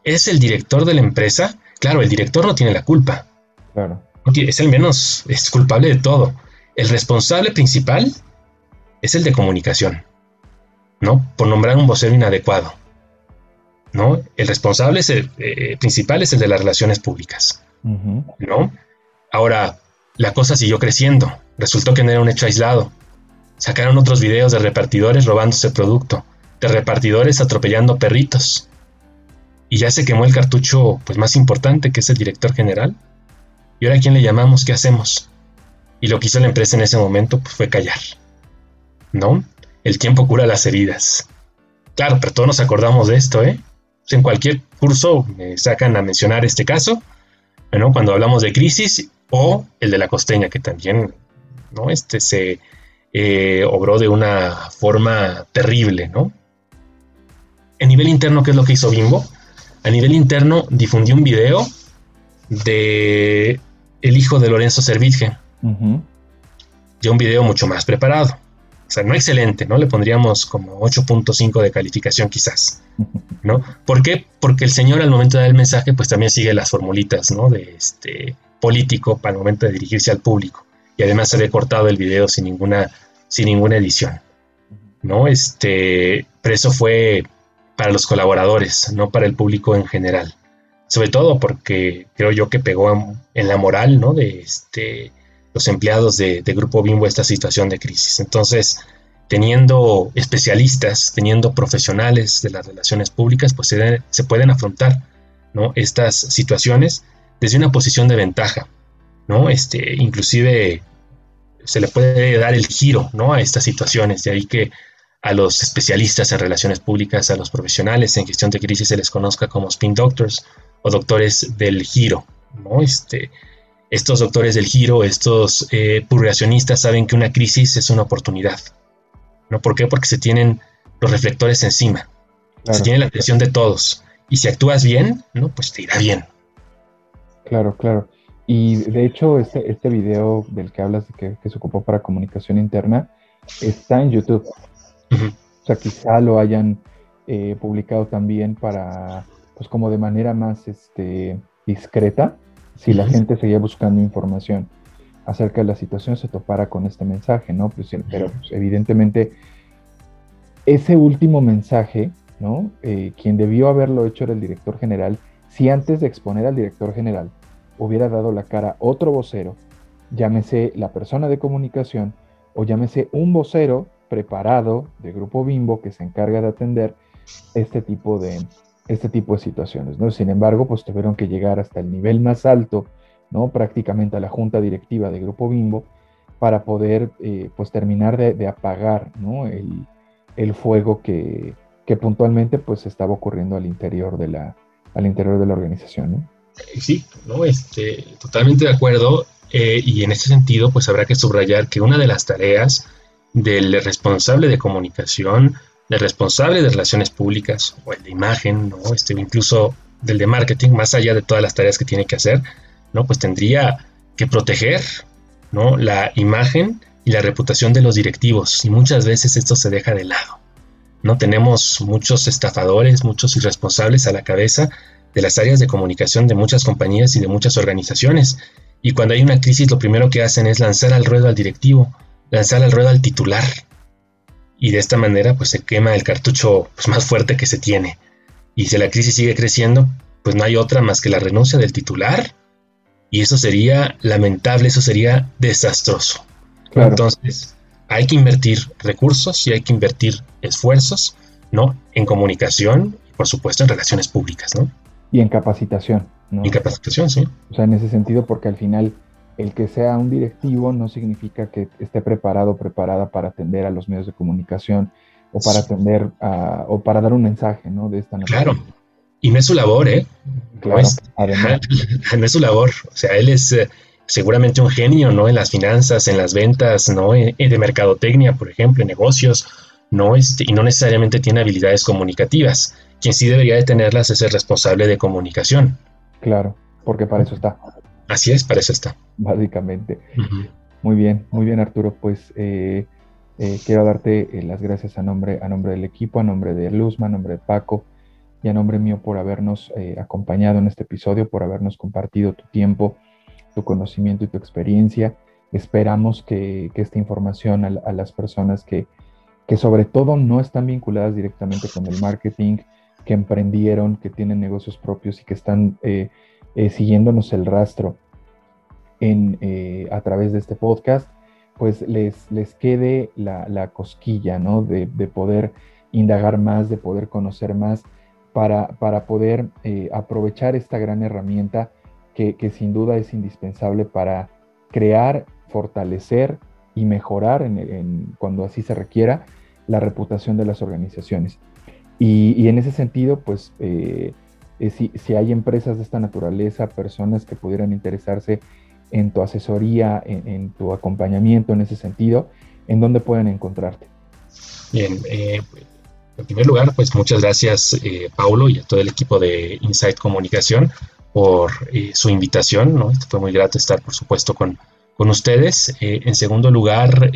¿Es el director de la empresa? Claro, el director no tiene la culpa. Claro. Es el menos, es culpable de todo el responsable principal es el de comunicación, ¿no? Por nombrar un vocero inadecuado, ¿no? El responsable es el, eh, principal es el de las relaciones públicas, ¿no? Ahora, la cosa siguió creciendo, resultó que no era un hecho aislado. Sacaron otros videos de repartidores robándose producto, de repartidores atropellando perritos. Y ya se quemó el cartucho pues más importante, que es el director general. ¿Y ahora a quién le llamamos? ¿Qué hacemos? Y lo que hizo la empresa en ese momento pues, fue callar. ¿No? El tiempo cura las heridas. Claro, pero todos nos acordamos de esto, ¿eh? en cualquier curso me sacan a mencionar este caso, ¿no? Cuando hablamos de crisis o el de la costeña, que también, ¿no? Este se eh, obró de una forma terrible, ¿no? A nivel interno, ¿qué es lo que hizo Bimbo? A nivel interno difundió un video de el hijo de Lorenzo Servitje, ya un video mucho más preparado. O sea, no excelente, ¿no? Le pondríamos como 8.5 de calificación quizás, ¿no? ¿Por qué? Porque el señor al momento de dar el mensaje, pues también sigue las formulitas, ¿no? De este político para el momento de dirigirse al público. Y además se había cortado el video sin ninguna, sin ninguna edición, ¿no? Este, pero eso fue para los colaboradores, no para el público en general. Sobre todo porque creo yo que pegó en la moral, ¿no? De este los empleados de, Grupo Bimbo esta situación de crisis. Entonces, teniendo especialistas, teniendo profesionales de las relaciones públicas, pues se, pueden afrontar ¿no? estas situaciones desde una posición de ventaja, ¿no? Este, inclusive se le puede dar el giro ¿no? a estas situaciones, de ahí que a los especialistas en relaciones públicas, a los profesionales en gestión de crisis se les conozca como spin doctors o doctores del giro. ¿no? Este, estos doctores del giro, estos eh, purgacionistas saben que una crisis es una oportunidad. ¿no? ¿Por qué? Porque se tienen los reflectores encima, se tiene la atención de todos. Y si actúas bien, ¿no? pues te irá bien. Claro, claro. Y de hecho, este, este video del que hablas, que, que se ocupó para comunicación interna, está en YouTube. O sea, quizá lo hayan eh, publicado también para, pues como de manera más este, discreta, si la gente seguía buscando información acerca de la situación, se topara con este mensaje, ¿no? Pues, pero pues, evidentemente ese último mensaje, ¿no? Eh, quien debió haberlo hecho era el director general, si antes de exponer al director general hubiera dado la cara otro vocero, llámese la persona de comunicación o llámese un vocero preparado de Grupo Bimbo que se encarga de atender este tipo de, este tipo de situaciones. ¿no? Sin embargo, pues tuvieron que llegar hasta el nivel más alto, ¿no? prácticamente a la junta directiva de Grupo Bimbo, para poder eh, pues terminar de, apagar ¿no? el, fuego que, que, puntualmente pues estaba ocurriendo al interior de la, al interior de la organización. ¿no? Sí, no, este, totalmente de acuerdo. Eh, y en ese sentido, pues habrá que subrayar que una de las tareas del responsable de comunicación, del responsable de relaciones públicas o el de imagen, ¿no? este, incluso del de marketing, más allá de todas las tareas que tiene que hacer, ¿no? pues tendría que proteger ¿no? la imagen y la reputación de los directivos y muchas veces esto se deja de lado. ¿no? Tenemos muchos estafadores, muchos irresponsables a la cabeza de las áreas de comunicación de muchas compañías y de muchas organizaciones. Y cuando hay una crisis, lo primero que hacen es lanzar al ruedo al directivo, lanzar al ruedo al titular. Y de esta manera pues se quema el cartucho pues, más fuerte que se tiene. Y si la crisis sigue creciendo, pues no hay otra más que la renuncia del titular. Y eso sería lamentable, eso sería desastroso. Entonces, hay que invertir recursos y hay que invertir esfuerzos, ¿no? En comunicación y por supuesto en relaciones públicas, ¿no? Y en capacitación, ¿no? Y capacitación, sí. O sea, en ese sentido, porque al final el que sea un directivo no significa que esté preparado o preparada para atender a los medios de comunicación o para atender a, o para dar un mensaje, ¿no? De esta manera. Claro. Y no es su labor, ¿eh? no, es, no es su labor. O sea, él es eh, seguramente un genio, ¿no? En las finanzas, en las ventas, ¿no? En, de mercadotecnia, por ejemplo, en negocios, ¿no? Este, y no necesariamente tiene habilidades comunicativas. Quien sí debería de tenerlas es el responsable de comunicación. Claro, porque para eso está. Así es, para eso está. Básicamente. Muy bien, muy bien Arturo. Pues eh, eh, quiero darte eh, las gracias a nombre, a nombre del equipo, a nombre de Luzma, a nombre de Paco y a nombre mío por habernos acompañado en este episodio, por habernos compartido tu tiempo, tu conocimiento y tu experiencia. Esperamos que, esta información a, las personas que, que sobre todo no están vinculadas directamente con el marketing, que emprendieron, que tienen negocios propios y que están eh, siguiéndonos el rastro en, eh, a través de este podcast, pues les, les quede la, cosquilla, ¿no? De, poder indagar más, de poder conocer más, para, para poder eh, aprovechar esta gran herramienta que, sin duda es indispensable para crear, fortalecer y mejorar, en, cuando así se requiera, la reputación de las organizaciones. Y, en ese sentido, pues eh, si, hay empresas de esta naturaleza, personas que pudieran interesarse en tu asesoría, en, tu acompañamiento en ese sentido, ¿en dónde pueden encontrarte? Bien, eh, en primer lugar, pues muchas gracias, eh, Paulo, y a todo el equipo de Insight Comunicación por su invitación, ¿no? Fue muy grato estar, por supuesto, con, con ustedes. en segundo lugar,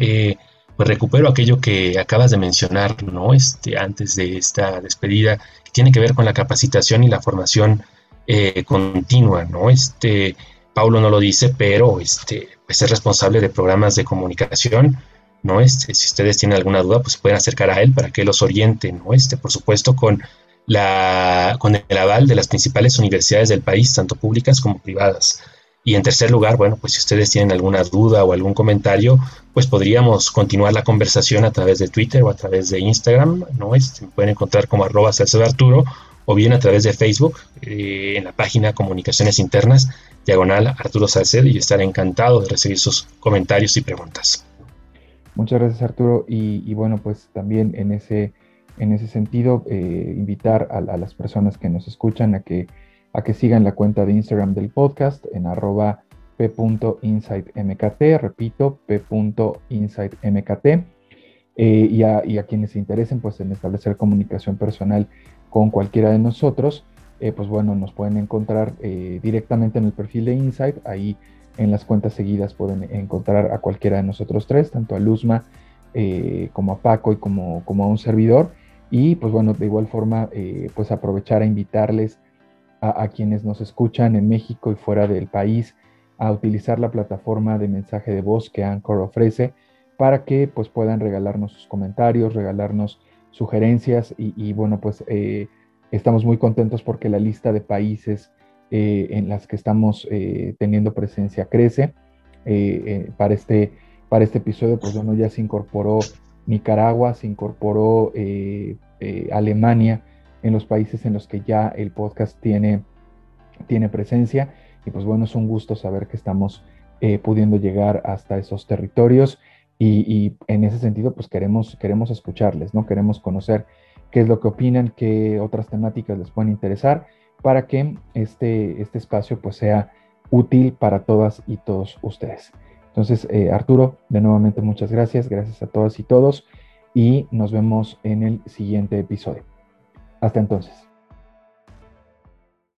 pues recupero aquello que acabas de mencionar, ¿no? Este, antes de esta despedida, que tiene que ver con la capacitación y la formación eh, continua, ¿no? Este, Paulo no lo dice, pero este, pues es responsable de programas de comunicación, ¿no? Este, si ustedes tienen alguna duda, pues pueden acercar a él para que los oriente, ¿no? Este, por supuesto, con la, con el aval de las principales universidades del país, tanto públicas como privadas. Y en tercer lugar, bueno, pues si ustedes tienen alguna duda o algún comentario, pues podríamos continuar la conversación a través de Twitter o a través de Instagram, ¿no? Este, pueden encontrar como arroba Arturo o bien a través de Facebook eh, en la página Comunicaciones Internas, diagonal Arturo Salcedo, y estaré encantado de recibir sus comentarios y preguntas. Muchas gracias Arturo y, bueno, pues también en ese, en ese sentido, eh, invitar a, las personas que nos escuchan a que a que sigan la cuenta de Instagram del podcast en arroba p.insightmkt, repito, p.insightmkt, eh, y, a, y, a, quienes se interesen pues, en establecer comunicación personal con cualquiera de nosotros, eh, pues bueno, nos pueden encontrar eh, directamente en el perfil de Insight, ahí en las cuentas seguidas pueden encontrar a cualquiera de nosotros tres, tanto a Luzma como a Paco y como, como a un servidor, y pues bueno, de igual forma, pues aprovechar a invitarles a, quienes nos escuchan en México y fuera del país a utilizar la plataforma de mensaje de voz que Anchor ofrece para que pues puedan regalarnos sus comentarios, regalarnos sugerencias y, bueno pues eh, estamos muy contentos porque la lista de países eh, en las que estamos eh, teniendo presencia crece. para, este, para este episodio pues bueno ya se incorporó Nicaragua, se incorporó Alemania, en los países en los que ya el podcast tiene, tiene presencia. Y pues bueno, es un gusto saber que estamos pudiendo llegar hasta esos territorios y, en ese sentido pues queremos, queremos escucharles, ¿no? Queremos conocer qué es lo que opinan, qué otras temáticas les pueden interesar para que este, este espacio pues sea útil para todas y todos ustedes. Entonces, eh, Arturo, de nuevamente muchas gracias, gracias a todas y todos y nos vemos en el siguiente episodio. Hasta entonces.